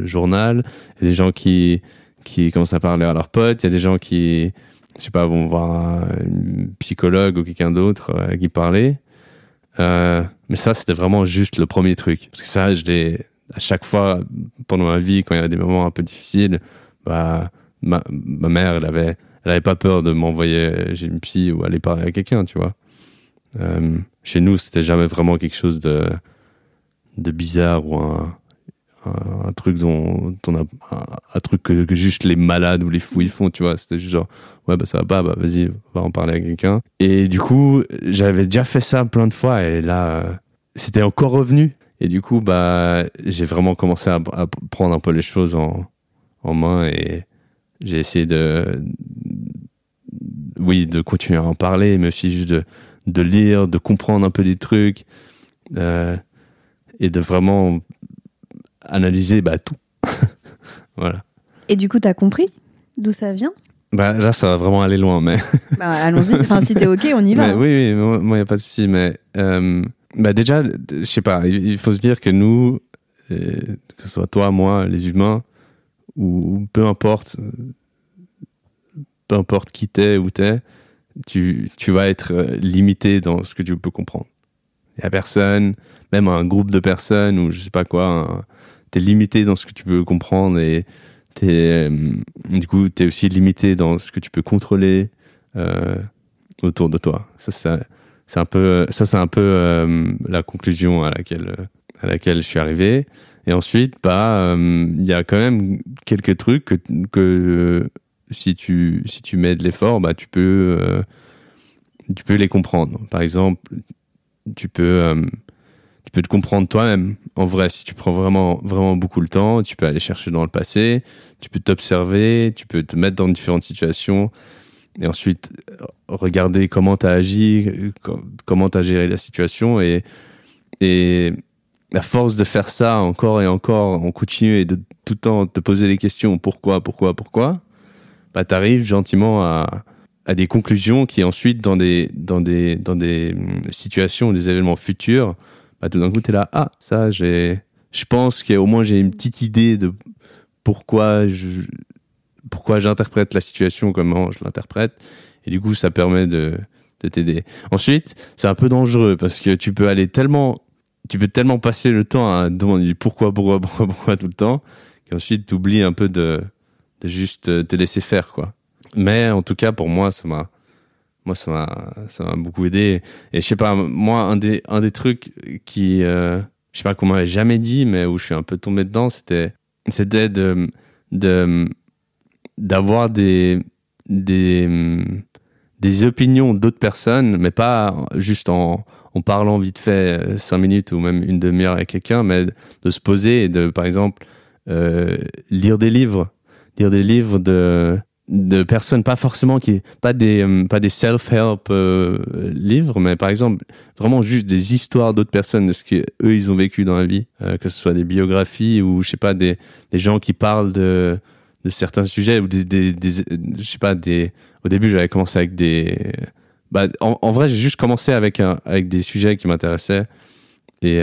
journal, il y a des gens qui, qui commencent à parler à leurs potes, il y a des gens qui, je sais pas, vont voir un psychologue ou quelqu'un d'autre euh, qui parlait. Euh, mais ça, c'était vraiment juste le premier truc. Parce que ça, je l'ai, à chaque fois, pendant ma vie, quand il y a des moments un peu difficiles, bah, ma, ma mère, elle avait, elle avait pas peur de m'envoyer chez une psy ou aller parler à quelqu'un, tu vois. Euh, chez nous, c'était jamais vraiment quelque chose de, de bizarre ou un, un, truc dont, on a, un, truc que, que juste les malades ou les fous ils font, tu vois. C'était juste genre, ouais, bah ça va pas, bah vas-y, va en parler à quelqu'un. Et du coup, j'avais déjà fait ça plein de fois et là, euh, c'était encore revenu. Et du coup, bah, j'ai vraiment commencé à, à prendre un peu les choses en, en main et j'ai essayé de, oui, de continuer à en parler, mais aussi juste de, de lire, de comprendre un peu des trucs euh, et de vraiment analyser bah, tout. voilà.
Et du coup, t'as compris d'où ça vient?
Bah, là, ça va vraiment aller loin, mais.
Bah, allons-y. Enfin, si t'es OK, on y va.
mais oui, oui, moi, il n'y a pas de souci. Mais euh, bah déjà, je sais pas, il faut se dire que nous, euh, que ce soit toi, moi, les humains, ou peu importe, peu importe qui t'es ou t'es, tu, tu vas être euh, limité dans ce que tu peux comprendre. Il y a personne, même un groupe de personnes ou je sais pas quoi, tu es limité dans ce que tu peux comprendre et es, euh, du coup, tu es aussi limité dans ce que tu peux contrôler autour de toi. Ça, c'est un peu, ça, c'est un peu euh, la conclusion à laquelle, à laquelle je suis arrivé. Et ensuite, bah, il y a quand même quelques trucs que, que si tu, si tu mets de l'effort, bah, tu peux, tu peux les comprendre. Par exemple, tu peux, tu peux te comprendre toi-même. En vrai, si tu prends vraiment, vraiment beaucoup le temps, tu peux aller chercher dans le passé, tu peux t'observer, tu peux te mettre dans différentes situations et ensuite regarder comment tu as agi, comment tu as géré la situation et, et à force de faire ça encore et encore, on continue et de tout le temps te poser les questions pourquoi, pourquoi, pourquoi, bah, tu arrives gentiment à, des conclusions qui ensuite dans des, hum, situations, des événements futurs, bah, tout d'un coup, tu es là, ah, ça, j'ai, je pense qu'au moins j'ai une petite idée de pourquoi je, pourquoi j'interprète la situation, comment je l'interprète. Et du coup, ça permet de, de t'aider. Ensuite, c'est un peu dangereux parce que tu peux aller tellement, tu peux tellement passer le temps à demander pourquoi, pourquoi, pourquoi, pourquoi tout le temps, qu'ensuite tu oublies un peu de, de juste te laisser faire, quoi. Mais en tout cas, pour moi, ça m'a, moi ça m'a ça m'a beaucoup aidé et je sais pas moi un des un des trucs qui euh, je sais pas qu'on m'avait jamais dit mais où je suis un peu tombé dedans c'était c'était de de d'avoir des des des opinions d'autres personnes mais pas juste en en parlant vite fait euh, cinq minutes ou même une demi-heure avec quelqu'un mais de se poser et de par exemple euh, lire des livres. Lire des livres de de personnes pas forcément qui pas des euh, pas des self-help livres mais par exemple vraiment juste des histoires d'autres personnes de ce que eux ils ont vécu dans la vie que ce soit des biographies ou je sais pas des des gens qui parlent de de certains sujets ou des, des, des je sais pas des au début j'avais commencé avec des bah en, en vrai j'ai juste commencé avec un avec des sujets qui m'intéressaient et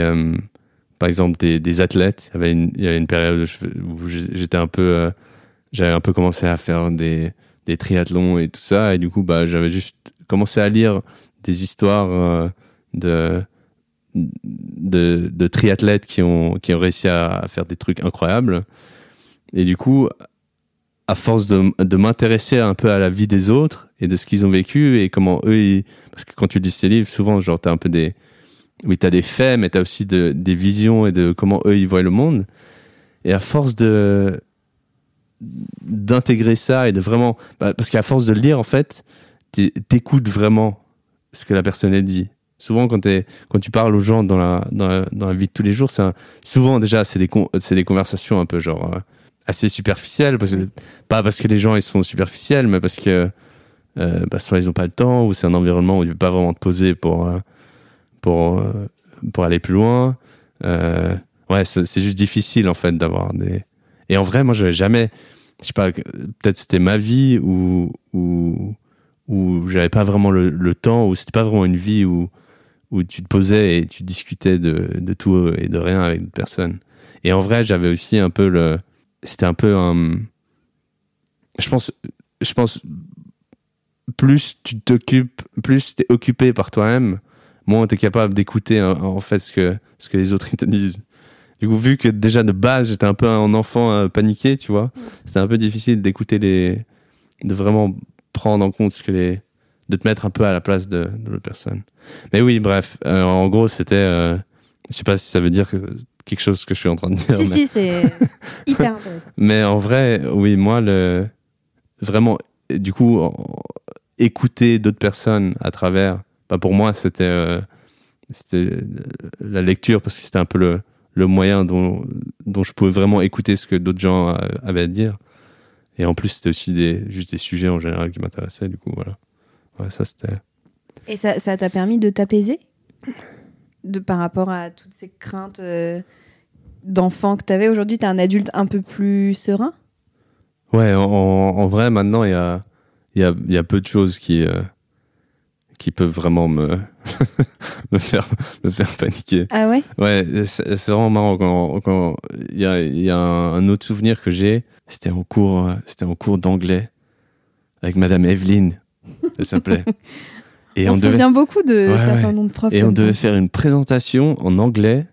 par exemple des, des athlètes il y avait une il y avait une période où j'étais un peu j'avais un peu commencé à faire des, des triathlons et tout ça. Et du coup, bah, j'avais juste commencé à lire des histoires euh, de, de, de, triathlètes qui ont, qui ont réussi à, faire des trucs incroyables. Et du coup, à force de, de m'intéresser un peu à la vie des autres et de ce qu'ils ont vécu et comment eux, parce que quand tu lis ces livres, souvent, genre, t'as un peu des, oui, t'as des faits, mais t'as aussi de, des visions et de comment eux, ils voient le monde. Et à force de, d'intégrer ça et de vraiment bah, parce qu'à force de le lire en fait t'écoutes vraiment ce que la personne dit souvent quand es, quand tu parles aux gens dans la dans la, vie de tous les jours c'est souvent déjà c'est des c'est des conversations un peu genre euh, assez superficielles parce que pas parce que les gens ils sont superficiels mais parce que euh, bah, soit ils ont pas le temps ou c'est un environnement où tu peux pas vraiment te poser pour euh, pour euh, pour aller plus loin ouais c'est juste difficile en fait d'avoir des et en vrai moi je jamais je sais pas, peut-être c'était ma vie ou où, où j'avais pas vraiment le, temps, ou c'était pas vraiment une vie où, où tu te posais et tu discutais de, de tout et de rien avec d'autres personnes. Et en vrai, j'avais aussi un peu le. C'était un peu un. Je pense, je pense, plus tu t'occupes, plus tu es occupé par toi-même, moins tu es capable d'écouter en fait ce que, ce que les autres te disent. Du coup, vu que déjà de base, j'étais un peu un enfant euh, paniqué, tu vois, c'était un peu difficile d'écouter les. de vraiment prendre en compte ce que les. de te mettre un peu à la place de, de l'autre personne. Mais oui, bref, euh, en gros, c'était. Euh, je sais pas si ça veut dire que quelque chose que je suis en train de dire.
Si, si, c'est hyper intéressant.
Mais en vrai, oui, moi, le. Vraiment, du coup, écouter d'autres personnes à travers. Bah, pour moi, c'était. c'était la lecture parce que c'était un peu le le moyen dont, dont je pouvais vraiment écouter ce que d'autres gens avaient à dire. Et en plus, c'était aussi des, juste des sujets en général qui m'intéressaient, du coup, voilà. Ouais, ça, c'était.
Et ça, ça t'a permis de t'apaiser? De, par rapport à toutes ces craintes euh, d'enfant que tu avais aujourd'hui Tu es un adulte un peu plus serein?
Ouais, en, en, vrai, maintenant, il y a, y, a, y a peu de choses qui, euh, qui peuvent vraiment me, me, faire, me faire paniquer.
Ah ouais?
Ouais, c'est vraiment marrant quand quand il y a, y a un, un autre souvenir que j'ai. C'était en cours, c'était en cours d'anglais avec Madame Evelyne, elle s'appelait. Et
On,
on,
se
devait
souvient beaucoup de
Ouais,
certains
ouais.
noms de profs.
et on
ça.
devait faire une présentation en anglais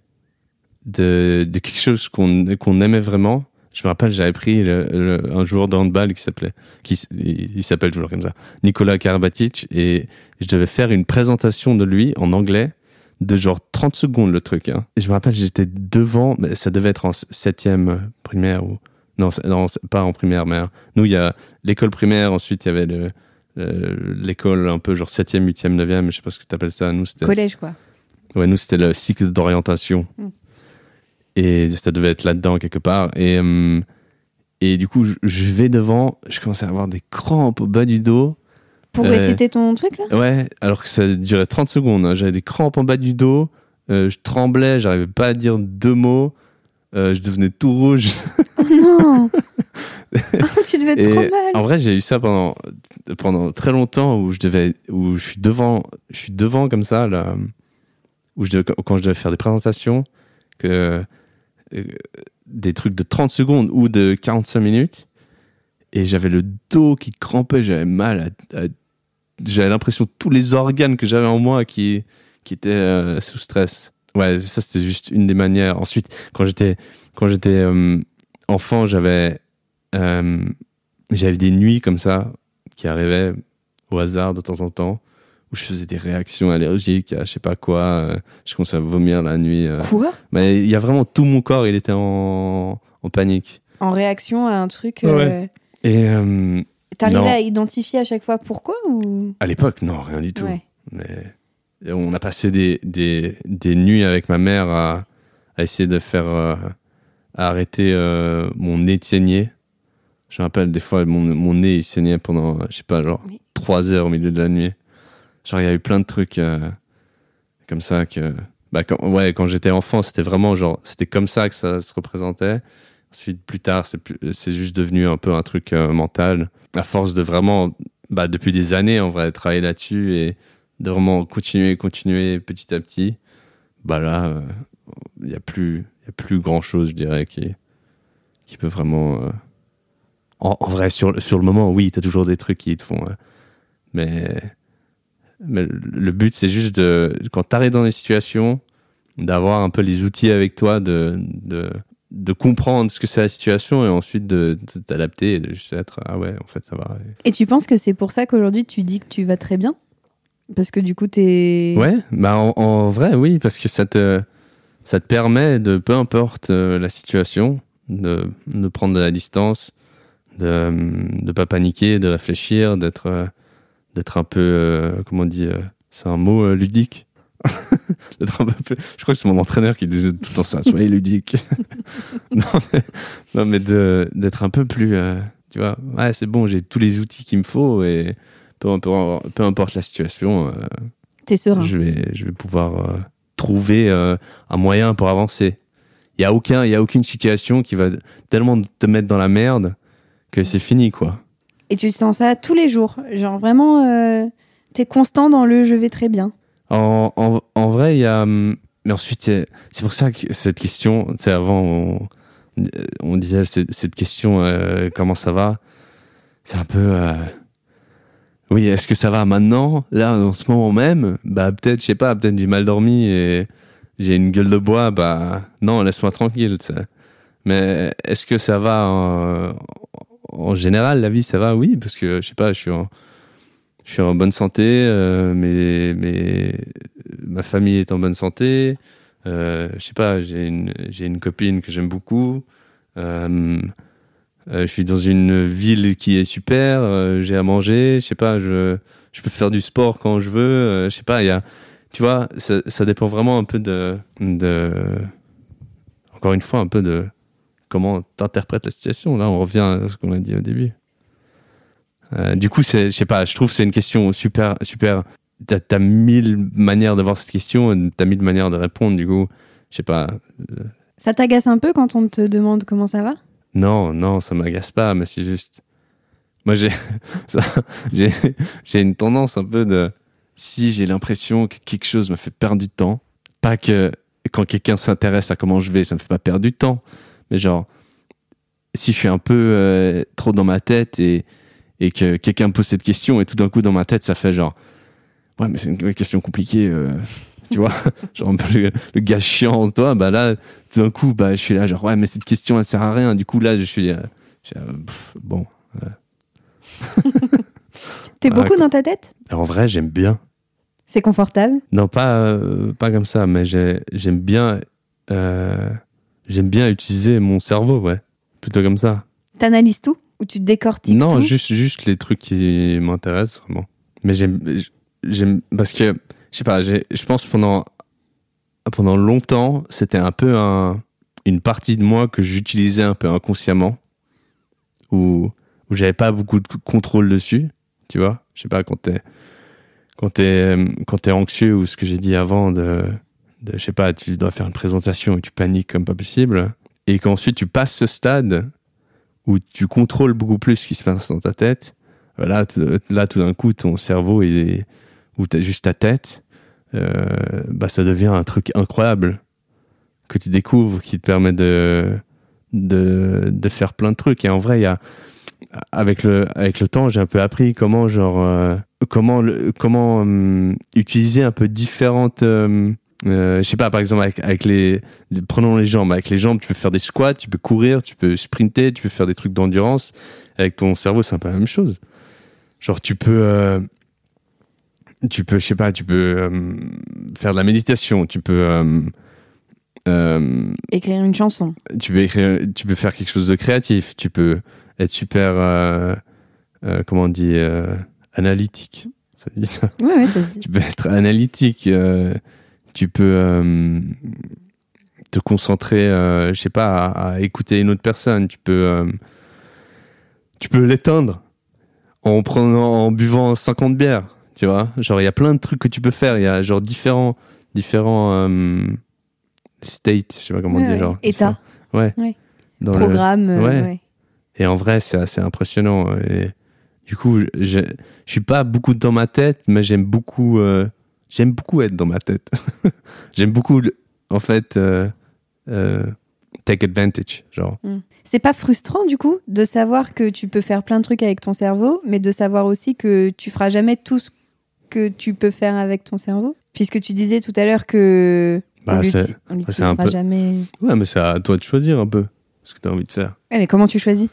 de, de quelque chose qu'on aimait vraiment. Je me rappelle, j'avais pris le- le- un joueur de handball qui s'appelait, qui il, il s'appelle toujours comme ça, Nicolas Karabatic, et je devais faire une présentation de lui en anglais de genre 30 secondes le truc. Hein. Et je me rappelle, j'étais devant, mais ça devait être en septième primaire ou non, non pas en primaire, mais hein. nous il y a l'école primaire, ensuite il y avait le- l'école un peu genre 7e, 8e, 9e, je sais pas ce que tu appelles ça. Nous, c'était
Collège, quoi.
Ouais, nous, c'était le cycle d'orientation.
Mm.
Et ça devait être là-dedans quelque part. Et, euh, et du coup, je, je vais devant, je commence à avoir des crampes au bas du dos.
Pour
Euh,
réciter ton truc, là?
Ouais, alors que ça durait 30 secondes. hein. J'avais des crampes en bas du dos. euh, je tremblais, j'arrivais pas à dire deux mots. euh, je devenais tout rouge.
Oh non Tu devais être
Et
trop mal.
en vrai, j'ai eu ça pendant, pendant très longtemps où je devais, où je suis devant, je suis devant comme ça, là, où je devais- quand je devais faire des présentations, que, euh, des trucs de 30 secondes ou de 45 minutes, et j'avais le dos qui crampait, j'avais mal à, à- j'avais l'impression que tous les organes que j'avais en moi qui, qui étaient euh, sous stress. Ouais, ça c'était juste une des manières. Ensuite, quand j'étais, quand j'étais euh, enfant, j'avais, j'avais des nuits comme ça qui arrivaient au hasard de temps en temps où je faisais des réactions allergiques à je sais pas quoi. euh, je commençais à vomir la nuit. euh.
Quoi?
Mais il y a vraiment tout mon corps, il était en, en panique.
En réaction à un truc.
Ouais,
euh,
Et euh,
T'arrivais à identifier à chaque fois pourquoi ou?
À l'époque, non, rien du tout.
Ouais.
Mais on a passé des, des, des nuits avec ma mère à, à essayer de faire euh, à arrêter euh, mon saigner. Je me rappelle des fois mon, mon nez il saignait pendant je sais pas genre
Mais-
trois heures au milieu de la nuit. Genre il y a eu plein de trucs euh, comme ça que bah quand, ouais quand j'étais enfant c'était vraiment genre c'était comme ça que ça se représentait. Ensuite plus tard c'est juste devenu un peu un truc euh, mental. À force de vraiment bah depuis des années on va travailler là-dessus et de vraiment continuer, continuer petit à petit, bah là, euh, il n'y a plus, y a plus grand chose, je dirais, qui, qui peut vraiment. En, en vrai, sur, le- sur le moment, oui, tu as toujours des trucs qui te font. euh, mais, mais le- but, c'est juste de, quand tu arrives dans des situations, d'avoir un peu les outils avec toi, de, de, de comprendre ce que c'est la situation et ensuite de, de t'adapter et de juste être, ah ouais, en fait, ça va.
Et tu penses que c'est pour ça qu'aujourd'hui tu dis que tu vas très bien? Parce que du coup t'es.
Ouais, bah en, en vrai, oui, parce que ça te, ça te permet de, peu importe euh, la situation, de, de prendre de la distance, de ne pas paniquer, de réfléchir, d'être euh, d'être un peu, euh, comment on dit, euh, c'est un mot ludique. d'être un peu, je crois que c'est mon entraîneur qui disait tout le temps ça, soyez ludique. non, mais, non, mais de- d'être un peu plus, tu vois, ouais, c'est bon, j'ai tous les outils qu'il me faut et peu importe, peu importe la situation,
T'es serein.
je vais, je vais pouvoir euh, trouver euh, un moyen pour avancer. Il y a aucun, il y a aucune situation qui va tellement te mettre dans la merde que c'est fini quoi.
Et tu te sens ça tous les jours. Genre vraiment, euh, t'es constant dans le je vais très bien.
En, en, en vrai, il y a, hum, mais ensuite c'est pour ça que cette question, tu sais avant on, on disait cette, cette question euh, comment ça va, c'est un peu euh, oui, est-ce que ça va maintenant, là, en ce moment même? Bah peut-être, je sais pas, peut-être j'ai mal dormi et j'ai une gueule de bois, bah non, laisse-moi tranquille, tu sais. Mais est-ce que ça va en, en général, la vie, ça va Oui, parce que, je sais pas, je suis en, bonne santé, euh, mais, ma famille est en bonne santé, euh, je sais pas, j'ai une, copine que j'aime beaucoup, euh, euh, je suis dans une ville qui est super, j'ai à manger, je sais pas, je, peux faire du sport quand je veux, je sais pas, il y a, tu vois, ça, dépend vraiment un peu de, encore une fois, un peu de comment t'interprètes la situation. Là, on revient à ce qu'on a dit au début. Euh, du coup, c'est, je sais pas, je trouve que c'est une question super, super. T'as, t'as mille manières d'avoir cette question, et t'as mille manières de répondre. Du coup, je sais pas.
Ça t'agace un peu quand on te demande comment ça va?
Non, non, ça m'agace pas, mais c'est juste. Moi, j'ai, j'ai une tendance un peu de. si j'ai l'impression que quelque chose me fait perdre du temps, pas que quand quelqu'un s'intéresse à comment je vais, ça me fait pas perdre du temps, mais genre, si je suis un peu euh, trop dans ma tête et, et que quelqu'un me pose cette question et tout d'un coup dans ma tête ça fait genre, ouais mais c'est une question compliquée, euh, tu vois, genre un peu le, le gars chiant toi, bah là tout d'un coup bah je suis là genre ouais mais cette question elle sert à rien, du coup là je suis, euh, je suis, euh, pff, bon.
T'es
Voilà,
beaucoup
quoi.
dans ta tête?
En vrai j'aime bien.
C'est confortable?
Non, pas, euh, pas comme ça, mais j'ai- j'aime bien, euh, j'aime bien utiliser mon cerveau, ouais. Plutôt comme ça.
T'analyses tout Ou tu décortiques
non,
tout
juste, juste les trucs qui m'intéressent, vraiment. Mais j'aime, j'aime, parce que, je sais pas, je pense pendant, pendant longtemps, c'était un peu un, une partie de moi que j'utilisais un peu inconsciemment, où, où j'avais pas beaucoup de contrôle dessus, tu vois. Je sais pas, quand t'es, quand t'es, quand t'es anxieux ou ce que j'ai dit avant de, de, je sais pas, tu dois faire une présentation et tu paniques comme pas possible, et qu'ensuite tu passes ce stade où tu contrôles beaucoup plus ce qui se passe dans ta tête. Là, là tout d'un coup, ton cerveau, est, ou t'as juste ta tête, euh, bah, ça devient un truc incroyable que tu découvres qui te permet de, de, faire plein de trucs. Et en vrai, il y a, avec le, avec le temps, j'ai un peu appris comment, genre, euh, comment, comment hum, utiliser un peu différentes. euh, euh, je sais pas, par exemple, avec, avec les. Prenons les jambes. Avec les jambes, tu peux faire des squats, tu peux courir, tu peux sprinter, tu peux faire des trucs d'endurance. Avec ton cerveau, c'est un peu la même chose. Genre, tu peux. euh, tu peux, je sais pas, tu peux euh, faire de la méditation, tu peux.
Écrire une chanson.
tu peux écrire, tu peux faire quelque chose de créatif, tu peux être super, comment on dit, analytique. Ça dit ça.
Ouais, ouais, ça se dit.
Tu peux être analytique, tu peux euh, te concentrer, euh, je sais pas, à, à écouter une autre personne, tu peux, euh, tu peux l'éteindre en prenant, en buvant 50 bières, tu vois. Genre, il y a plein de trucs que tu peux faire, il y a genre différents, différents states, je sais pas comment
Ouais,
dire, genre.
État,
Ouais.
Ouais.
Dans le-
programme.
Ouais.
ouais.
et en vrai, c'est assez impressionnant. Et du coup, je, je suis pas beaucoup dans ma tête, mais j'aime beaucoup, euh, j'aime beaucoup être dans ma tête. j'aime beaucoup, en fait, euh, euh, take advantage, genre.
C'est pas frustrant du coup de savoir que tu peux faire plein de trucs avec ton cerveau, mais de savoir aussi que tu feras jamais tout ce que tu peux faire avec ton cerveau? Puisque tu disais tout à l'heure que
Bah,
on
c'est- un
l'utilisera
peu-
jamais.
Ouais, mais c'est à toi de choisir un peu ce que tu as envie de faire.
Ouais, mais comment tu choisis?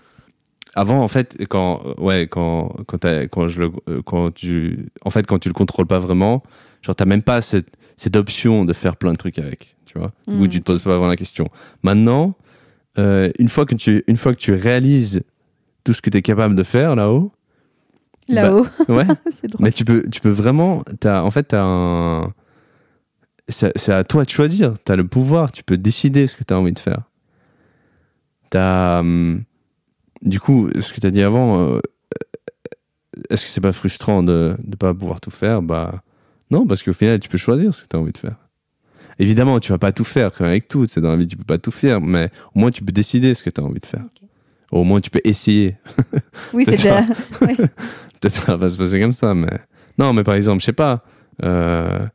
Avant, en fait, quand, ouais, quand, quand, t'as- quand je le, euh, quand tu, en fait, quand tu le contrôles pas vraiment, genre, t'as même pas cette, cette option de faire plein de trucs avec, tu vois, où tu te poses pas vraiment la question. Maintenant, euh, une fois que tu, une fois que tu réalises tout ce que tu es capable de faire là-haut,
là-haut
ouais,
C'est drôle.
mais tu peux, tu peux vraiment, t'as, en fait, t'as un, c'est à toi de choisir. T'as le pouvoir, tu peux décider ce que t'as envie de faire. T'as, hum, du coup, ce que t'as dit avant, euh, est-ce que c'est pas frustrant de ne pas pouvoir tout faire? Bah, non, parce qu'au final, tu peux choisir ce que t'as envie de faire. Évidemment, tu vas pas tout faire, comme avec tout, c'est dans la vie, tu peux pas tout faire, mais au moins tu peux décider ce que tu as envie de faire. Au moins tu peux essayer.
Oui, c'est déjà. ouais.
Peut-être ça va se passer comme ça, mais. Non, mais par exemple, je sais pas. euh,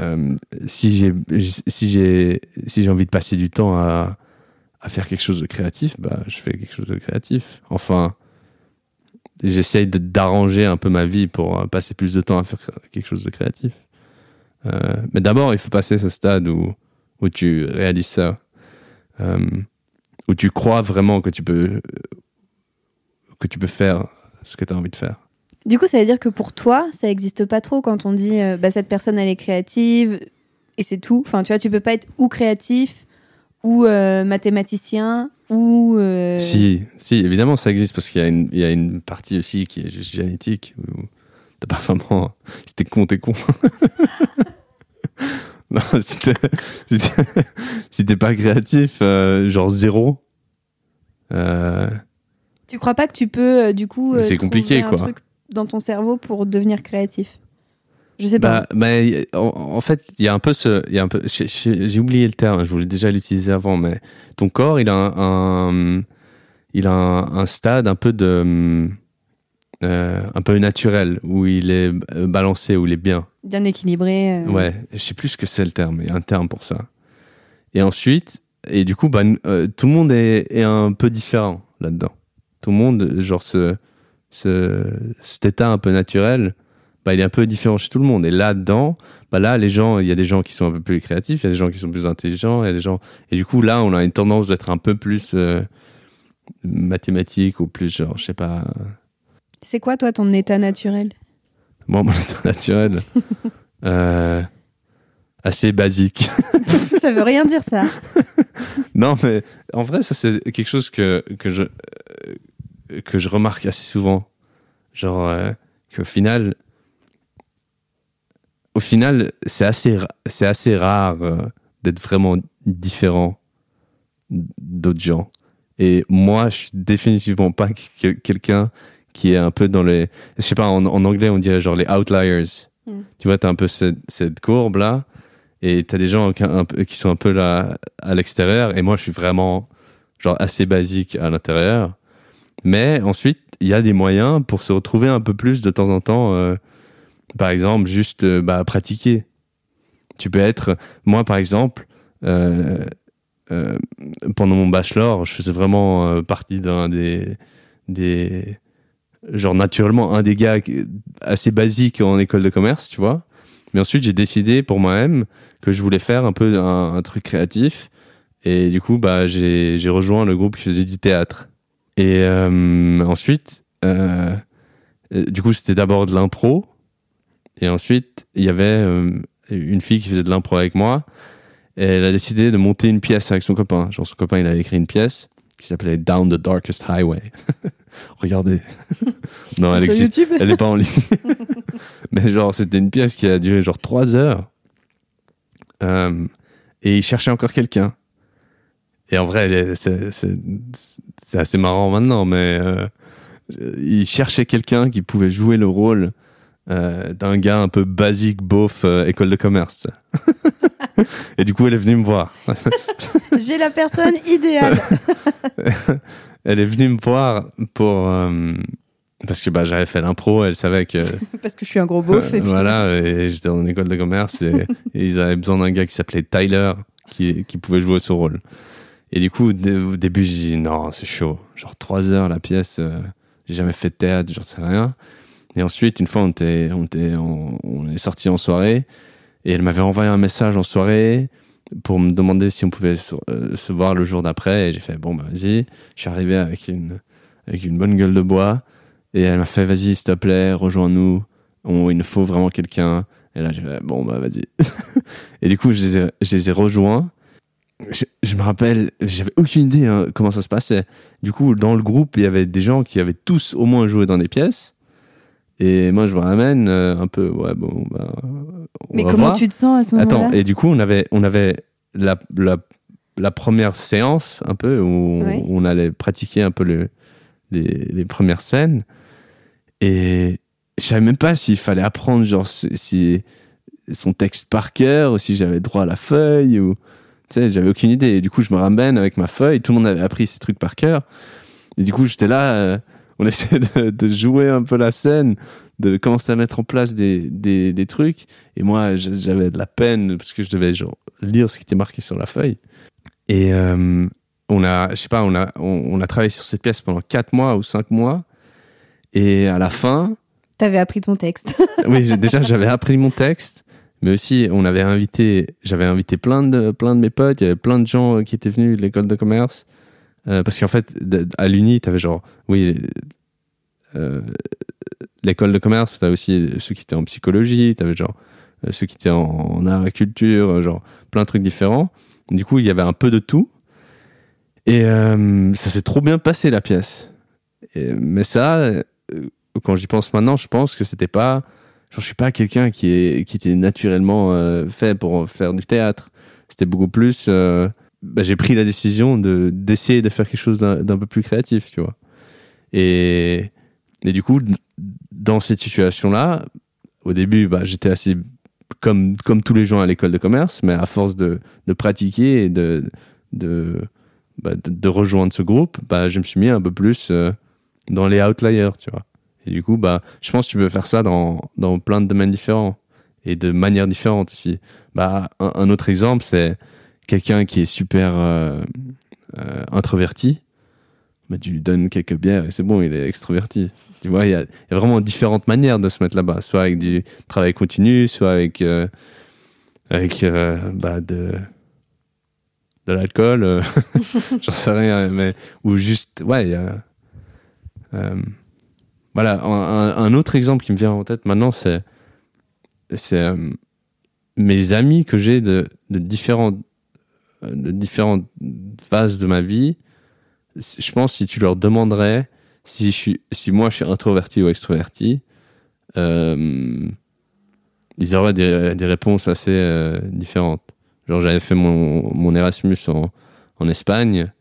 euh, si j'ai si j'ai si j'ai envie de passer du temps à, à faire quelque chose de créatif, bah je fais quelque chose de créatif. Enfin, j'essaye d'arranger un peu ma vie pour euh, passer plus de temps à faire quelque chose de créatif. Euh, mais d'abord, il faut passer ce stade où où tu réalises ça, euh, où tu crois vraiment que tu peux que tu peux faire ce que tu as envie de faire.
Du coup, ça veut dire que pour toi, ça n'existe pas trop quand on dit euh, bah, cette personne, elle est créative et c'est tout. Enfin, tu vois, tu peux pas être ou créatif ou mathématicien ou. euh,
Si, si, évidemment, ça existe parce qu'il y, a une- il y a une partie aussi qui est juste génétique t'as pas vraiment. Si t'es con, t'es con. non, si t'es, si si pas créatif, euh, genre zéro. euh,
Tu crois pas que tu peux, du coup,
c'est compliqué,
trouver un
quoi.
truc dans ton cerveau pour devenir créatif? Je sais pas.
Bah, mais en, en fait, il y a un peu ce, il y a un peu, j'ai- oublié le terme, je voulais déjà l'utiliser avant, mais ton corps, il a un, un- il a un, un stade un peu de, euh, un peu naturel, où il est euh, balancé, où il est bien.
Bien équilibré. euh.
Ouais, je sais plus ce que c'est le terme, il y a un terme pour ça. Et ensuite, et du coup, bah, euh, tout le monde est, est un peu différent là-dedans. Tout le monde, genre, ce, ce, cet état un peu naturel, bah, il est un peu différent chez tout le monde. Et là-dedans, bah, là, les gens, il y a des gens qui sont un peu plus créatifs, il y a des gens qui sont plus intelligents, il y a des gens. Et du coup, là, on a une tendance d'être un peu plus euh, mathématique ou plus, genre, je sais pas.
C'est quoi, toi, ton état naturel?
Moi, mon état naturel, euh, assez basique.
Ça veut rien dire, ça.
Non, mais en vrai, ça, c'est quelque chose que, que, je, euh, que je remarque assez souvent. Genre, euh, qu'au final, au final, c'est assez, c'est assez rare euh, d'être vraiment différent d'autres gens. Et moi, je suis définitivement pas que- quelqu'un qui est un peu dans les. Je sais pas, en, en anglais, on dirait genre les outliers.
Mm.
Tu vois, t'as un peu cette, cette courbe-là. Et t'as des gens qui, un peu- qui sont un peu là à l'extérieur. Et moi, je suis vraiment genre assez basique à l'intérieur. Mais ensuite, il y a des moyens pour se retrouver un peu plus de temps en temps. euh, par exemple, juste euh, bah, pratiquer. Tu peux être. Moi, par exemple, euh, euh, pendant mon bachelor, je faisais vraiment partie d'un des, des. Genre, naturellement, un des gars assez basiques en école de commerce, tu vois. Mais ensuite, j'ai décidé pour moi-même que je voulais faire un peu un, truc créatif. Et du coup, bah, j'ai rejoint le groupe qui faisait du théâtre. Et ensuite, du coup, c'était d'abord de l'impro. Et ensuite, il y avait euh, une fille qui faisait de l'impro avec moi. Et elle a décidé de monter une pièce avec son copain. Genre, son copain, il avait écrit une pièce qui s'appelait Down the Darkest Highway. Regardez. non, elle existe.
YouTube?
Elle n'est pas en ligne. Mais genre, c'était une pièce qui a duré genre trois heures. Euh, et il cherchait encore quelqu'un. Et en vrai, c'est assez marrant maintenant, mais euh, il cherchait quelqu'un qui pouvait jouer le rôle euh, d'un gars un peu basique, beauf, euh, école de commerce. et du coup, elle est venue me voir.
J'ai la personne idéale.
Elle est venue me voir pour... euh, parce que bah, j'avais fait l'impro, elle savait que...
Parce que je suis un gros beauf. et
voilà, et j'étais en école de commerce et, et ils avaient besoin d'un gars qui s'appelait Tyler qui, qui pouvait jouer ce rôle. Et du coup, au début, j'ai dit non, c'est chaud. Genre trois heures la pièce, j'ai jamais fait de théâtre, j'en sais rien. Et ensuite, une fois, on, était, on, était est sorti en soirée et elle m'avait envoyé un message en soirée pour me demander si on pouvait se, euh, se voir le jour d'après. Et j'ai fait bon, bah vas-y. Je suis arrivé avec une, avec une bonne gueule de bois et elle m'a fait vas-y, s'il te plaît, rejoins-nous. Il nous faut vraiment quelqu'un. Et là, j'ai fait, bon, bah, vas-y. et du coup, je les ai, je les ai rejoints. Je, je me rappelle, j'avais aucune idée hein, comment ça se passait. Du coup, dans le groupe, il y avait des gens qui avaient tous au moins joué dans des pièces. Et moi, je me ramène euh, un peu, ouais, bon, bah. on
Mais
va
comment
voir.
tu te sens à ce moment-là?
Attends, et du coup, on avait, on avait la, la, la première séance, un peu, où on,
Ouais.
où on allait pratiquer un peu le, les, les premières scènes. Et je savais même pas s'il fallait apprendre, genre, si, si- son texte par cœur, ou si j'avais droit à la feuille, ou. Tu sais, j'avais aucune idée. Et du coup, je me ramène avec ma feuille, tout le monde avait appris ces trucs par cœur. Et du coup, j'étais là, euh, on essayait de, de jouer un peu la scène, de commencer à mettre en place des, des, des trucs. Et moi, j'avais de la peine parce que je devais genre, lire ce qui était marqué sur la feuille. Et euh, on a, je sais pas, on a, on, on a travaillé sur cette pièce pendant 4 mois ou 5 mois. Et à la fin,
T'avais appris ton texte.
oui, déjà j'avais appris mon texte, mais aussi on avait invité, j'avais invité plein de, plein de mes potes, il y avait plein de gens qui étaient venus de l'école de commerce. Euh, parce qu'en fait, à l'Uni, tu avais genre, oui, euh, l'école de commerce, tu avais aussi ceux qui étaient en psychologie, tu avais genre euh, ceux qui étaient en, en art et culture, genre plein de trucs différents. Du coup, il y avait un peu de tout. Et ça s'est trop bien passé la pièce. Mais ça, quand j'y pense maintenant, je pense que c'était pas. Genre, je suis pas quelqu'un qui, qui était naturellement fait pour faire du théâtre. C'était beaucoup plus. Bah, j'ai pris la décision de d'essayer de faire quelque chose d'un peu plus créatif, tu vois. Et, et du coup, dans cette situation-là, au début, bah, j'étais assez comme, comme tous les gens à l'école de commerce, mais à force de, de pratiquer et de, de, bah, de, rejoindre ce groupe, bah, je me suis mis un peu plus euh, dans les outliers, tu vois. Et du coup, bah, je pense que tu peux faire ça dans, dans plein de domaines différents et de manières différentes aussi. Bah, un autre exemple, c'est quelqu'un qui est super euh, euh, introverti. Bah, tu lui donnes quelques bières et c'est bon, il est extroverti. Tu vois, il y, a, vraiment différentes manières de se mettre là-bas, soit avec du travail continu, soit avec euh, avec bah, de de l'alcool, j'en sais rien, mais ou juste ouais, voilà un, autre exemple qui me vient en tête maintenant, c'est mes amis que j'ai de, de différentes de différentes phases de ma vie. Je pense si tu leur demanderais si je suis si moi je suis introverti ou extroverti, euh, ils auraient des, des réponses assez euh, différentes. Genre j'avais fait mon, mon Erasmus en, en Espagne,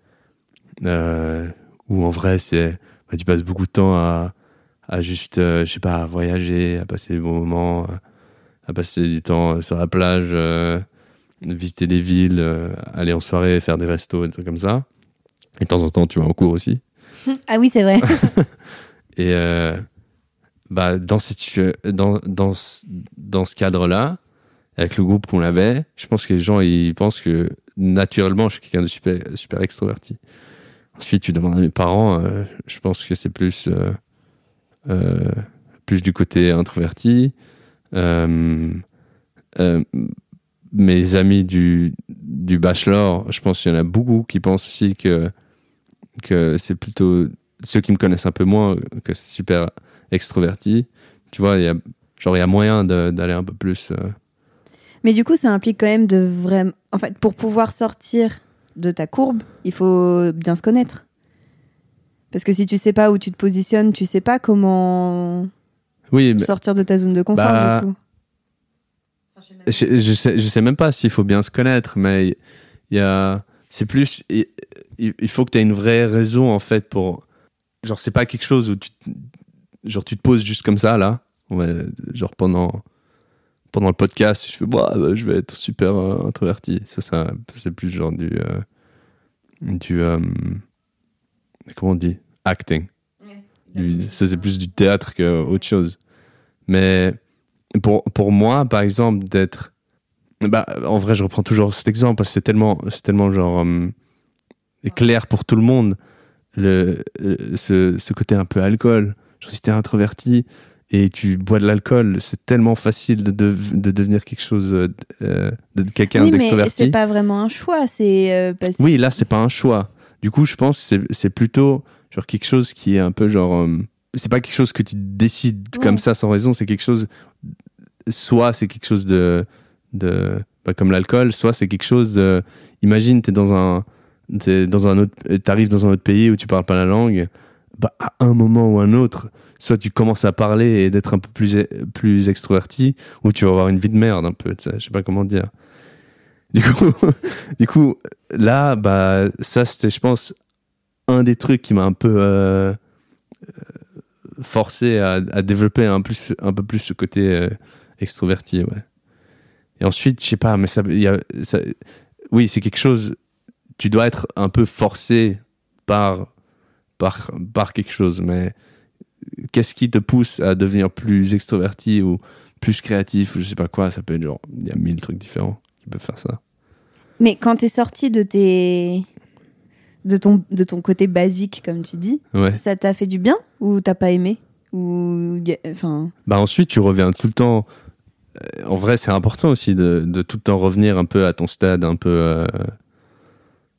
euh, où en vrai bah, tu passes beaucoup de temps à, à juste euh, je sais pas à voyager, à passer des bons moments, à passer du temps sur la plage, visiter des villes, euh, aller en soirée, faire des restos, des trucs comme ça. Et de temps en temps tu vas en cours aussi.
Ah oui, c'est vrai.
Et euh, bah, dans, cette, dans, dans, ce- dans ce cadre-là, avec le groupe qu'on avait, je pense que les gens ils pensent que naturellement je suis quelqu'un de super, super extroverti. Ensuite, tu demandes à mes parents, euh, je pense que c'est plus, plus du côté introverti. Euh, mes amis du, du bachelor, je pense qu'il y en a beaucoup qui pensent aussi que, que c'est plutôt ceux qui me connaissent un peu moins que c'est super extroverti. Tu vois, il y a, genre, il y a moyen d'aller un peu plus. euh,
Mais du coup, ça implique quand même de vraiment. En fait, pour pouvoir sortir de ta courbe, il faut bien se connaître. Parce que si tu sais pas où tu te positionnes, tu sais pas comment
Oui,
sortir de ta zone de confort,
Bah,
du coup.
Je, je sais, je sais même pas s'il faut bien se connaître, mais il y a. C'est plus. Il, il- faut que tu aies une vraie raison, en fait, pour. Genre, c'est pas quelque chose où tu. Genre, tu te poses juste comme ça, là. Genre, pendant. Pendant le podcast, je fais, bah, bah, je vais être super euh, introverti. Ça, ça c'est plus genre du. euh, du. euh, comment on dit? Acting. Du- ça, c'est plus du théâtre qu'autre chose. Mais pour, pour moi, par exemple, d'être. Bah, en vrai, je reprends toujours cet exemple parce que c'est tellement, c'est tellement genre hum, clair pour tout le monde. Le, le- ce, ce côté un peu alcool. Genre, si t'es introverti et tu bois de l'alcool, c'est tellement facile de, de, de devenir quelque chose, euh, euh, de quelqu'un
Oui, mais
d'extroverti.
c'est pas vraiment un choix. C'est euh, parce
Oui, là, c'est pas un choix. Du coup, je pense que c'est- c'est plutôt genre quelque chose qui est un peu genre. euh, c'est pas quelque chose que tu décides
Ouais.
comme ça sans raison, c'est quelque chose. Soit c'est quelque chose de. de pas comme l'alcool, soit c'est quelque chose de. Imagine, t'es dans un. T'es dans un autre. T'arrives dans un autre pays où tu parles pas la langue. Bah, à un moment ou un autre, soit tu commences à parler et d'être un peu plus, plus extroverti, ou tu vas avoir une vie de merde un peu, je sais pas comment dire. Du coup, du coup, là, bah, ça, c'était, je pense, un des trucs qui m'a un peu euh, forcé à, développer un, plus, un peu plus ce côté euh, extroverti, ouais. Et ensuite, je sais pas, mais ça, oui, c'est quelque chose, tu dois être un peu forcé par, par, par quelque chose, mais qu'est-ce qui te pousse à devenir plus extroverti ou plus créatif ou je sais pas quoi, ça peut être genre, il y a mille trucs différents qui peuvent faire ça.
Mais quand t'es sorti de tes de ton de ton côté basique, comme tu dis,
Ouais.
ça t'a fait du bien ou t'as pas aimé ou enfin
Bah ensuite, tu reviens tout le temps. euh, En vrai, c'est important aussi de, de tout le temps revenir un peu à ton stade un peu, euh,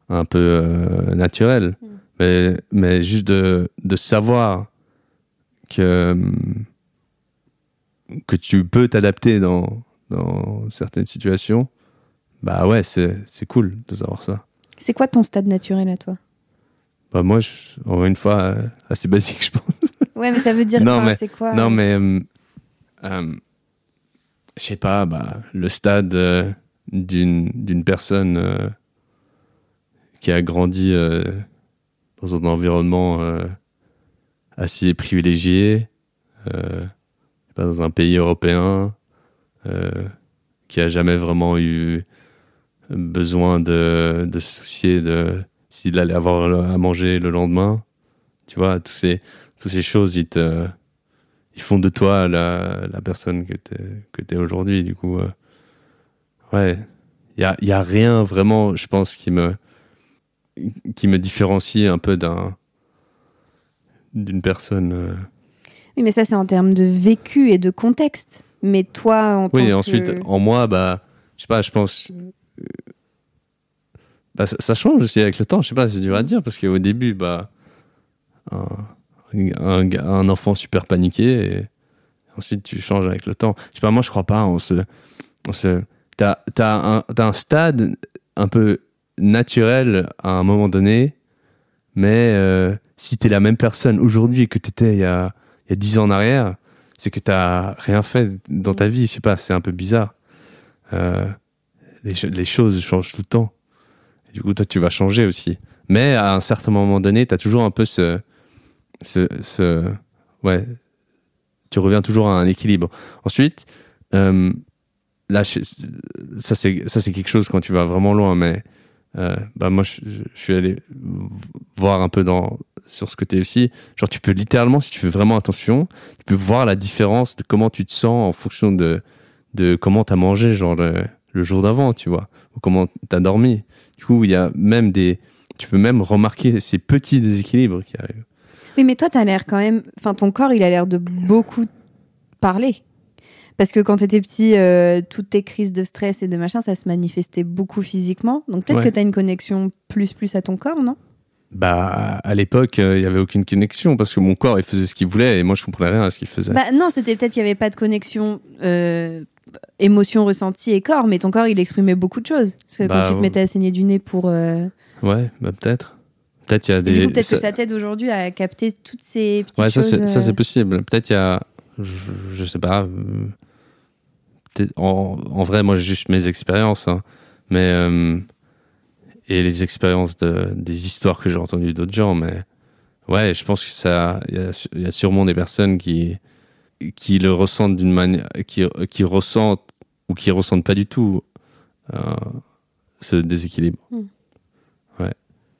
un peu euh, naturel.
Mm.
Mais, mais juste de, de savoir que, que tu peux t'adapter dans, dans certaines situations. Bah ouais, c'est cool de savoir ça.
C'est quoi ton stade naturel à toi
Bah moi, je, encore une fois, euh, assez basique, je pense.
Ouais, mais ça veut dire
Non, mais-
c'est quoi
Non,
euh,
mais euh, euh, je sais pas, bah, le stade euh, d'une d'une personne qui a grandi dans un environnement assez privilégié, pas, dans un pays européen, qui a jamais vraiment eu besoin de, de se soucier de s'il allait avoir à manger le lendemain. Tu vois, tous ces, toutes ces choses, ils te, ils font de toi la, la personne que t'es que t'es aujourd'hui. Du coup, euh, ouais, il y a, y a rien vraiment, je pense, qui me qui me différencie un peu d'un d'une personne. euh.
Oui, mais ça, c'est en termes de vécu et de contexte. Mais toi, en tant
Oui,
que...
et ensuite, en moi, bah, je sais pas, je pense. Bah, ça, change aussi avec le temps, je sais pas, c'est dur à dire, parce qu'au début, bah, un, un, enfant super paniqué, et ensuite tu changes avec le temps. Je sais pas, moi, je crois pas, on se. On se t'as, t'as, un, un stade un peu naturel à un moment donné, mais euh, si t'es la même personne aujourd'hui que t'étais il y a, il y a 10 ans en arrière, c'est que t'as rien fait dans ta vie, je sais pas, c'est un peu bizarre. Euh, les choses changent tout le temps. Du coup, toi, tu vas changer aussi. Mais à un certain moment donné, t'as toujours un peu ce, ce, ouais, tu reviens toujours à un équilibre. Ensuite, euh, là, je- ça c'est quelque chose quand tu vas vraiment loin, mais euh, bah moi, je, suis allé voir un peu dans sur ce côté aussi. Genre, tu peux littéralement, si tu fais vraiment attention, tu peux voir la différence de comment tu te sens en fonction de, de comment tu as mangé, genre le, le jour d'avant, tu vois, ou comment tu as dormi. Du coup, il y a même des. Tu peux même remarquer ces petits déséquilibres qui arrivent.
Oui, mais toi, t'as l'air quand même. Enfin, ton corps, il a l'air de beaucoup parler. Parce que quand t'étais petit, euh, toutes tes crises de stress et de machin, ça se manifestait beaucoup physiquement. Donc peut-être
Ouais.
que t'as une connexion plus plus à ton corps, non?
Bah, à l'époque, euh, il y avait aucune connexion parce que mon corps, il faisait ce qu'il voulait et moi, je comprenais rien à ce qu'il faisait.
Bah non, c'était peut-être qu'il n'y avait pas de connexion euh, émotion ressentie et corps, mais ton corps, il exprimait beaucoup de choses. Parce que
Bah,
quand tu te
ouais.
mettais à saigner du nez pour... euh,
Ouais, bah peut-être. Peut-être il y a
et
des.
du coup, peut-être que ça t'aide aujourd'hui à capter toutes ces petites
Ouais, ça
choses.
c'est, ça
euh,
c'est possible. Peut-être il y a, je, je sais pas. euh, En, en vrai, moi j'ai juste mes expériences, hein. mais euh, et les expériences de, des histoires que j'ai entendues d'autres gens, mais ouais, je pense que ça, il y y a sûrement des personnes qui qui le ressentent d'une manière, qui qui ressentent ou qui ressentent pas du tout euh, ce déséquilibre.
Hmm.
Ouais.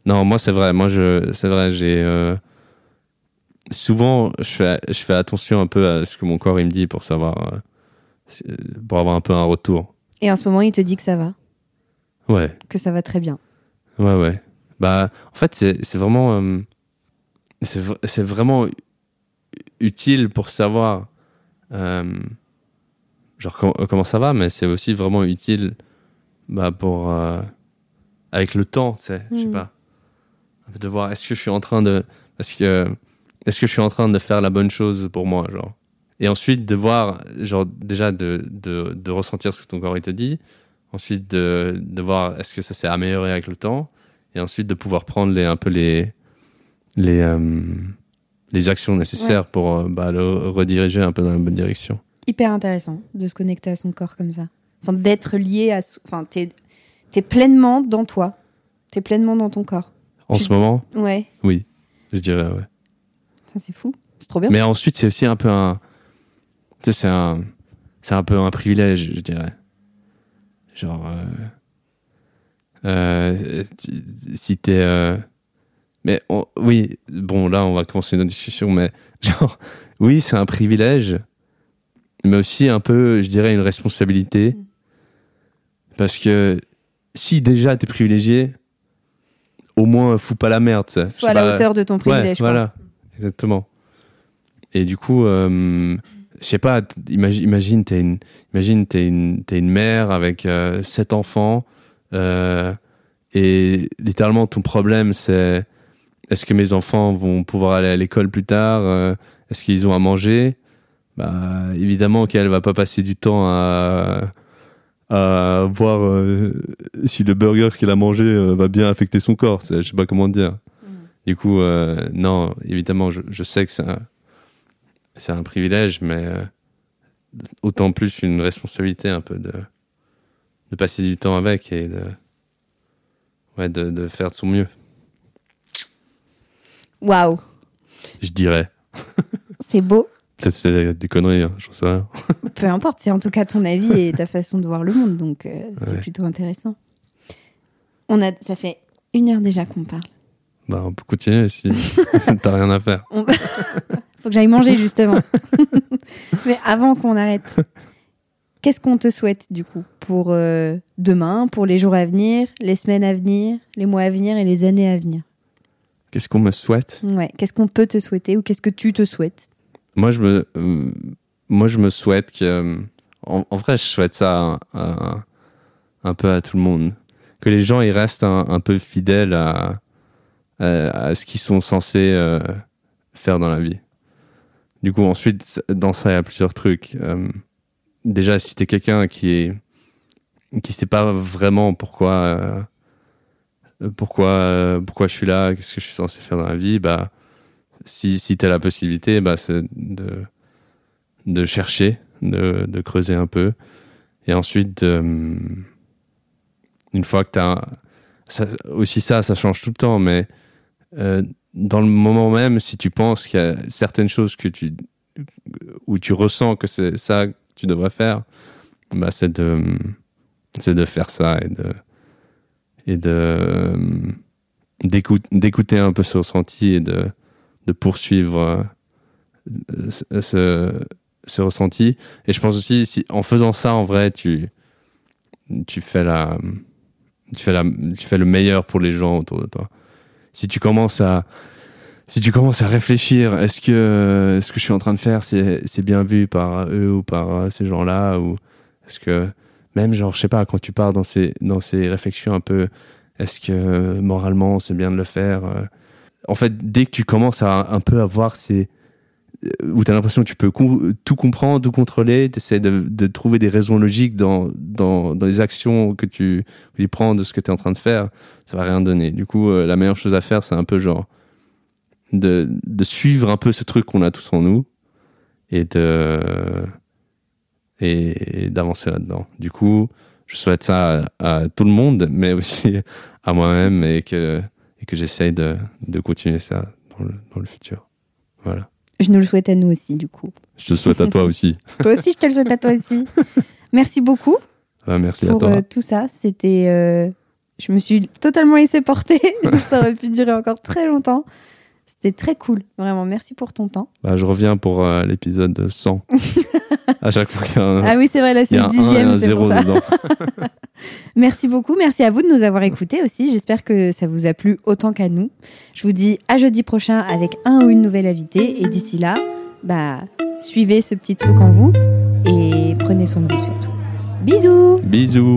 Non, moi c'est vrai. Moi je, c'est vrai, j'ai euh, souvent, je fais, je fais attention un peu à ce que mon corps il me dit pour savoir, euh, pour avoir un peu un retour.
Et en ce moment, il te dit que ça va,
Ouais,
que ça va très bien.
ouais, ouais. Bah, en fait, c'est vraiment, c'est vraiment utile pour savoir, euh, genre com- comment ça va, mais c'est aussi vraiment utile, bah, pour euh, avec le temps, tu sais, je sais
Mm.
pas, de voir est-ce que je suis en train de, parce que est-ce que je suis en train de faire la bonne chose pour moi, genre. Et ensuite de voir, genre déjà de, de, de ressentir ce que ton corps il te dit, ensuite de, de voir est-ce que ça s'est amélioré avec le temps, et ensuite de pouvoir prendre les, un peu les, les, euh, les actions nécessaires pour euh, bah, le rediriger un peu dans la bonne direction.
Hyper intéressant de se connecter à son corps comme ça. Enfin, d'être lié à... Enfin, t'es es pleinement dans toi. T'es pleinement dans ton corps.
En
Tu-
ce moment,
Ouais,
oui, je dirais, ouais.
ça c'est fou. C'est trop bien.
Mais ensuite, c'est aussi un peu un. Tu sais, c'est un. C'est un peu un privilège, je dirais. Genre. euh, euh, si t'es. euh, mais on- oui, bon, là, on va commencer notre discussion, mais genre, oui, c'est un privilège, mais aussi un peu, je dirais, une responsabilité.
Mm.
Parce que si déjà t'es privilégié, au moins, fous pas la merde.
Sois à
Je
la
pas,
hauteur de ton privilège.
Ouais, voilà, exactement. Et du coup, euh, je sais pas, imagine, imagine t'es une, imagine t'es une, une mère avec euh, sept enfants, euh, et littéralement ton problème c'est est-ce que mes enfants vont pouvoir aller à l'école plus tard, euh, est-ce qu'ils ont à manger? Bah évidemment qu'elle va pas passer du temps à à voir euh, si le burger qu'il a mangé euh, va bien affecter son corps. Je sais pas comment dire.
Mm.
Du coup, euh, non, évidemment, je, je sais que c'est un, c'est un privilège, mais autant plus une responsabilité un peu de, de passer du temps avec et de, ouais, de, de faire de son mieux,
Waouh,
je dirais.
c'est beau.
Peut-être c'est des conneries, hein, j'en sais rien.
Peu importe, c'est en tout cas ton avis et ta façon de voir le monde, donc euh, c'est
Ouais.
plutôt intéressant. On a, ça fait une heure déjà qu'on parle.
Bah, on peut continuer si t'as rien à faire.
On- Faut que j'aille manger justement. Mais avant qu'on arrête, qu'est-ce qu'on te souhaite du coup pour euh, demain, pour les jours à venir, les semaines à venir, les mois à venir et les années à venir?
Qu'est-ce qu'on me souhaite?
Ouais, qu'est-ce qu'on peut te souhaiter ou qu'est-ce que tu te souhaites?
Moi, je me, euh, moi, je me souhaite que. euh, En, en vrai, je souhaite ça à- à- un peu à tout le monde. Que les gens ils restent un, un peu fidèles à, à, à ce qu'ils sont censés euh, faire dans la vie. Du coup, ensuite, dans ça, il y a plusieurs trucs. Euh, déjà, si t'es quelqu'un qui est qui sait pas vraiment pourquoi euh, pourquoi euh, pourquoi je suis là, qu'est-ce que je suis censé faire dans la vie, bah si si t'as la possibilité, bah c'est de de chercher, de, de creuser un peu, et ensuite de, une fois que t'as ça, aussi ça, ça change tout le temps, mais euh, dans le moment même, si tu penses qu'il y a certaines choses que tu où tu ressens que c'est ça que tu devrais faire, bah c'est de de faire ça et de et de d'écoute- d'écouter un peu ce ressenti et de de poursuivre euh, ce, ce, ressenti. Et je pense aussi si en faisant ça en vrai tu tu fais la tu fais la tu fais le meilleur pour les gens autour de toi. Si tu commences à si tu commences à réfléchir, est-ce que ce que je suis en train de faire, c'est c'est bien vu par eux ou par euh, ces gens-là ou est-ce que même genre je sais pas quand tu pars dans ces dans ces réflexions un peu est-ce que moralement c'est bien de le faire euh, en fait dès que tu commences à un peu avoir ces où tu as l'impression que tu peux tout comprendre, tout contrôler, tu essaies de, de trouver des raisons logiques dans, dans, dans les actions que tu, prends de ce que tu es en train de faire, ça va rien donner. Du coup, euh, la meilleure chose à faire, c'est un peu genre de, de suivre un peu ce truc qu'on a tous en nous et de et, et d'avancer là-dedans. Du coup, je souhaite ça à, à tout le monde, mais aussi à moi-même et que, et que j'essaye de, de continuer ça dans le, dans le futur. Voilà.
Je nous le souhaite à nous aussi, du coup.
Je te le souhaite à toi aussi.
Toi aussi, je te le souhaite à toi aussi. Merci beaucoup
Ah, merci à toi.
euh, tout ça. C'était. euh, Je me suis totalement laissée porter. ça aurait pu durer encore très longtemps. C'était très cool. Vraiment, merci pour ton temps.
Bah, je reviens pour euh, l'épisode 100. à chaque fois qu'il y a un,
Ah oui, c'est vrai, là, c'est le
un 1 et
dixième, c'est pour
0
ça. Merci beaucoup. Merci à vous de nous avoir écoutés aussi. J'espère que ça vous a plu autant qu'à nous. Je vous dis à jeudi prochain avec un ou une nouvelle invitée. Et d'ici là, bah, suivez ce petit truc en vous et prenez soin de vous surtout. Bisous
Bisous.